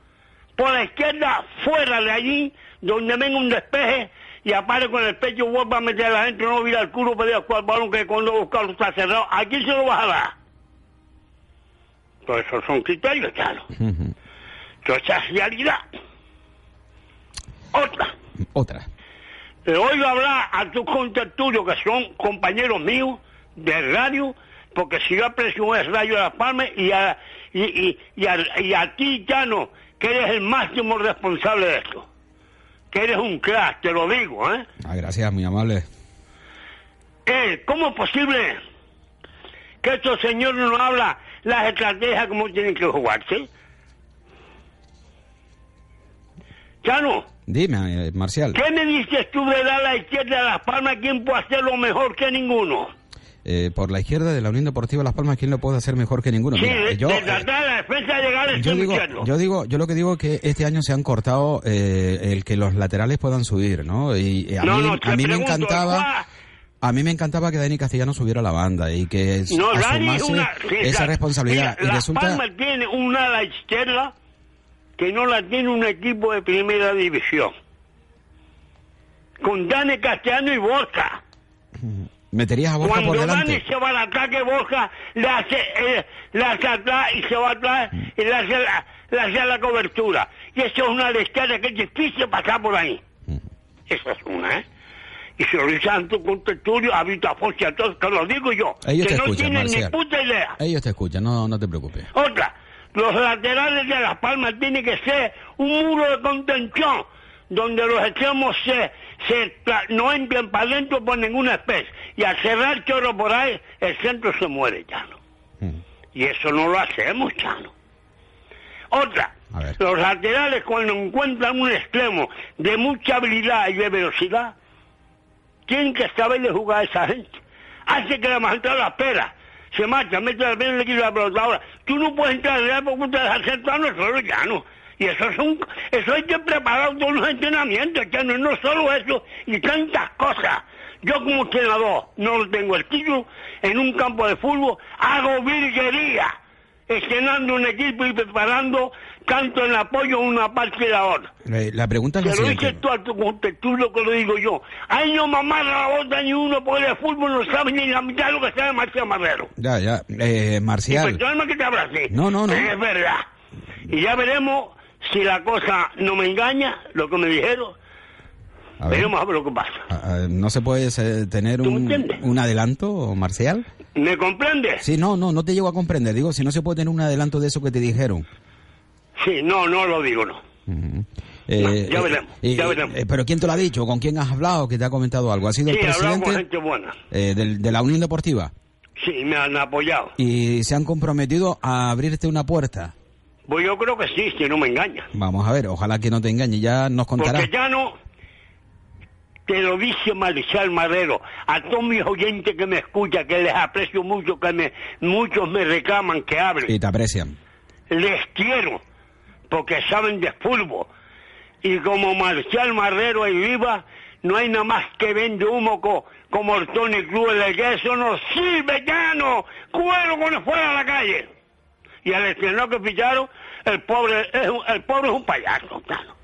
por la izquierda fuera de allí donde venga un despeje y apare con el pecho vuelva a meter adentro, no vira el culo, pedir cual balón que cuando buscarlo está cerrado. Aquí se lo vas a dar. Pues esos son criterios, claro. Entonces, esa es realidad. Otra. Otra. Le oigo hablar a tus contertulios que son compañeros míos de radio, porque si yo aprecio es Radio de Las Palmas y a, y, y, y a, y a ti, Chano, que eres el máximo responsable de esto. Que eres un crack, te lo digo, ¿eh? Ah, gracias, muy amable. Eh, ¿Cómo es posible que estos señores no hablan las estrategias como tienen que jugarse? Chano, Dime, eh, Marcial. ¿qué me dices tú de dar a la izquierda de Las Palmas? ¿Quién puede hacerlo mejor que ninguno? Eh, por la izquierda de la Unión Deportiva Las Palmas, ¿quién lo puede hacer mejor que ninguno? Sí, Mira, yo, de eh, la defensa yo digo, yo digo, yo lo que digo es que este año se han cortado eh, el que los laterales puedan subir, ¿no? Y eh, a No, mí, no, a mí me encantaba, a mí me encantaba que Dani Castellano subiera a la banda y que No, asumase una... sí, esa la- responsabilidad. mira, y Las resulta, Palmas tiene una ala izquierda que no la tiene un equipo de primera división. Con Dani Castellano y Borja. Meterías a Borja Cuando por Dani delante. se va al ataque, Borja le hace, eh, le hace atrás y se va atrás y le hace, la, le hace la cobertura. Y eso es una izquierda que es difícil pasar por ahí. Esa es una, ¿eh? Y se lo con Tertulio, a Vito Afonso y a todos, te lo digo yo. Ellos que te no escuchan, tienen ni Marcial. puta idea. Ellos te escuchan, no, no te preocupes. Otra, los laterales de Las Palmas tiene que ser un muro de contención donde los extremos se, se no entren para adentro por ninguna especie. Y al cerrar chorro por ahí, el centro se muere, Chano. Y eso no lo hacemos, Chano. Otra, los laterales cuando encuentran un extremo de mucha habilidad y de velocidad, tienen que saberle jugar a esa gente. Hace que la magistrada la espera. Se marcha, mete la pierna y le quita la pelota. Ahora, tú no puedes entrar en porque tú te has centrado solo ya no. Y eso es un, eso hay que preparar todos los entrenamientos, ya no, no solo eso, y tantas cosas. Yo como entrenador no tengo el título, en un campo de fútbol hago virguería, escenando un equipo y preparando tanto en apoyo una parte de la otra. Eh, La pregunta es la lo siguiente. dices tú a tu contextura que lo digo yo. Ay, no mamá la bota ni uno porque el fútbol no sabe ni la mitad de lo que sabe Marcial Marrero. Ya, ya. Eh, Y Marcial. perdóname que te. No, no, no. Es verdad. Y ya veremos si la cosa no me engaña, lo que me dijeron. A ver. Veremos a ver lo que pasa. Ah, ah, ¿No se puede eh, tener un, un adelanto, Marcial? ¿Me comprendes? Sí, no, no, no te llego a comprender. Digo, si no se puede tener un adelanto de eso que te dijeron. Sí, no, no lo digo, no. Eh, ya eh, veremos, eh, ya veremos. eh, pero ¿quién te lo ha dicho? ¿Con quién has hablado? ¿Que te ha comentado algo? ¿Ha sido Sí, el con presidente gente buena. del- de la Unión Deportiva? Sí, me han apoyado. Y se han comprometido a abrirte una puerta. Pues yo creo que sí, si no me engaña. Vamos a ver, ojalá que no te engañe. Ya nos contará. Porque ya no te lo dice Marcial Marrero, a todos mis oyentes que me escuchan, que les aprecio mucho, que me, muchos me reclaman que hable. Y te aprecian. Les quiero, porque saben de fútbol. Y como Marcial Marrero y viva, no hay nada más que vende humo co- como el Tony Cruz, el que eso no sirve ya no, cuero cuando fuera a la calle. Y al estrenador que ficharon, el pobre es un, el pobre es un payaso, claro.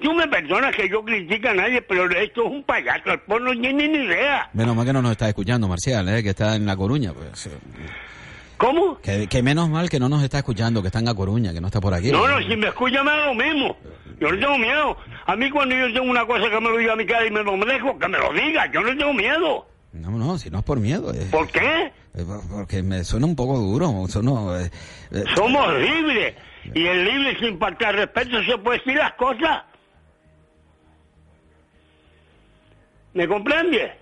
Tú me perdonas que yo critique a nadie, pero esto es un payaso, el pobre no tiene ni idea. Menos mal que no nos está escuchando, Marcial, eh, que está en La Coruña. Pues, ¿Cómo? que, que menos mal que no nos está escuchando, que está en La Coruña, que no está por aquí. No, no, si me escucha me da lo mismo. Yo no tengo miedo. A mí cuando yo tengo una cosa que me lo diga a mi cara y me lo merezco, que me lo diga. Yo no tengo miedo. No, no, si no es por miedo. ¿Por qué? Eh, por- porque me suena un poco duro. Suena, eh, eh, Somos libres. Y el libre sin faltar respeto se puede decir las cosas. ¿Me comprende?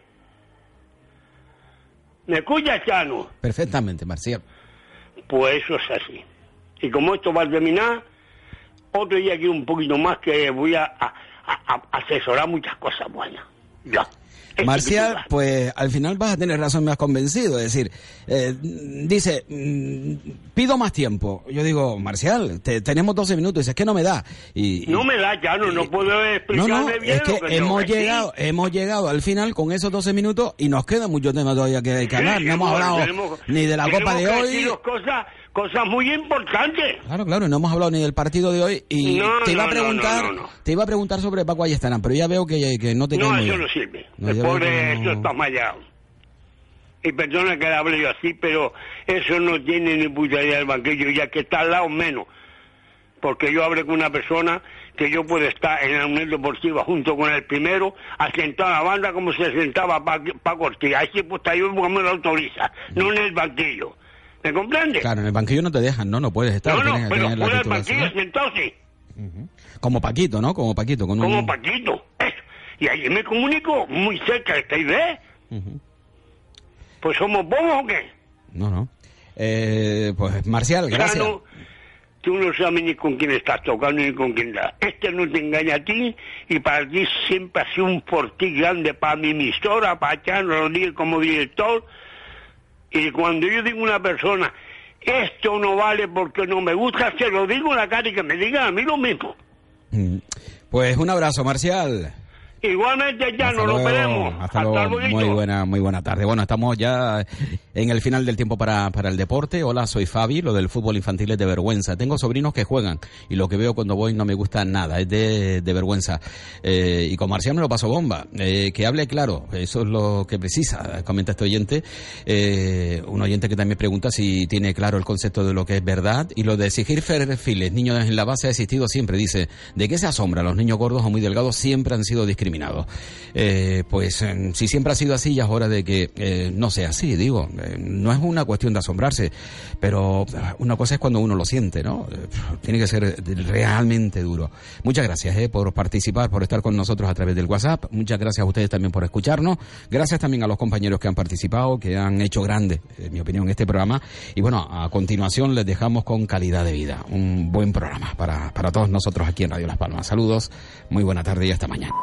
¿Me escucha, Chano? Perfectamente, Marcial. Pues eso es así. Y como esto va a terminar, otro día aquí un poquito más que voy a, a- a- a asesorar muchas cosas buenas. Ya. Marcial, pues al final vas a tener razón, me has convencido. Es decir, eh, dice, mm, pido más tiempo. Yo digo, Marcial, te- tenemos 12 minutos. Dice, es que no me da. Y, No me da, Chano, no puedo no, explicarme no, bien es que hemos llegado, hemos llegado al final con esos 12 minutos y nos queda mucho tema todavía que, hay que hablar. Sí, no hemos hablado tenemos- ni de la Copa de hoy. cosas, cosas muy importantes. Claro, claro, y no hemos hablado ni del partido de hoy y No, te iba no, a preguntar, no, te iba a preguntar sobre Paco Ayestarán, pero ya veo que, que no te No, eso no sirve. El pobre, esto está mallado. Y perdona que le hable yo así, pero eso no tiene ni puta idea del banquillo, ya que está al lado menos. Porque yo hablé con una persona que yo puedo estar en la Unión Deportiva junto con el primero, asentado a la banda como se sentaba Paco Ortiz. Ahí sí pues yo porque me lo autoriza, no en el banquillo. ¿Me comprende? Claro, en el banquillo no te dejan, no, no puedes estar. no, no, tienes pero fuera del banquillo sentado sí. Como Paquito, ¿no? Como Paquito. Con Como un... Paquito. Eso. Y allí me comunico muy cerca de esta idea. Pues somos bobos o qué? No, no. Eh, pues Marcial, gracias. Chano, tú no sabes ni con quién estás tocando ni con quién. Este no te engaña a ti y para ti siempre ha sido un fortí grande para mi emisora, para Chano Rodríguez como director. Y cuando yo digo a una persona, esto no vale porque no me gusta, se lo digo en la cara y que me diga a mí lo mismo. Mm. Pues un abrazo, Marcial. Igualmente ya nos lo veremos. Hasta, luego. Muy buena, muy buena tarde. Bueno, estamos ya en el final del tiempo para, para el deporte. Hola, soy Fabi. Lo del fútbol infantil es de vergüenza. Tengo sobrinos que juegan y lo que veo cuando voy no me gusta nada. Es de, de vergüenza. Eh, y con Marcial me lo paso bomba. Eh, que hable claro. Eso es lo que precisa. Comenta este oyente. Eh, un oyente que también pregunta si tiene claro el concepto de lo que es verdad y lo de exigir perfiles. Niños en la base ha existido siempre. Dice, ¿de qué se asombra? Los niños gordos o muy delgados siempre han sido discriminados. Eh, pues eh, si siempre ha sido así, ya es hora de que eh, no sea así, digo. no es una cuestión de asombrarse, pero una cosa es cuando uno lo siente, ¿no? tiene que ser realmente duro. Muchas gracias por participar, por estar con nosotros a través del WhatsApp. Muchas gracias a ustedes también por escucharnos. Gracias también a los compañeros que han participado, que han hecho grande, en mi opinión, este programa. Y bueno, a continuación les dejamos con calidad de vida. Un buen programa para, para todos nosotros aquí en Radio Las Palmas. Saludos, muy buena tarde y hasta mañana.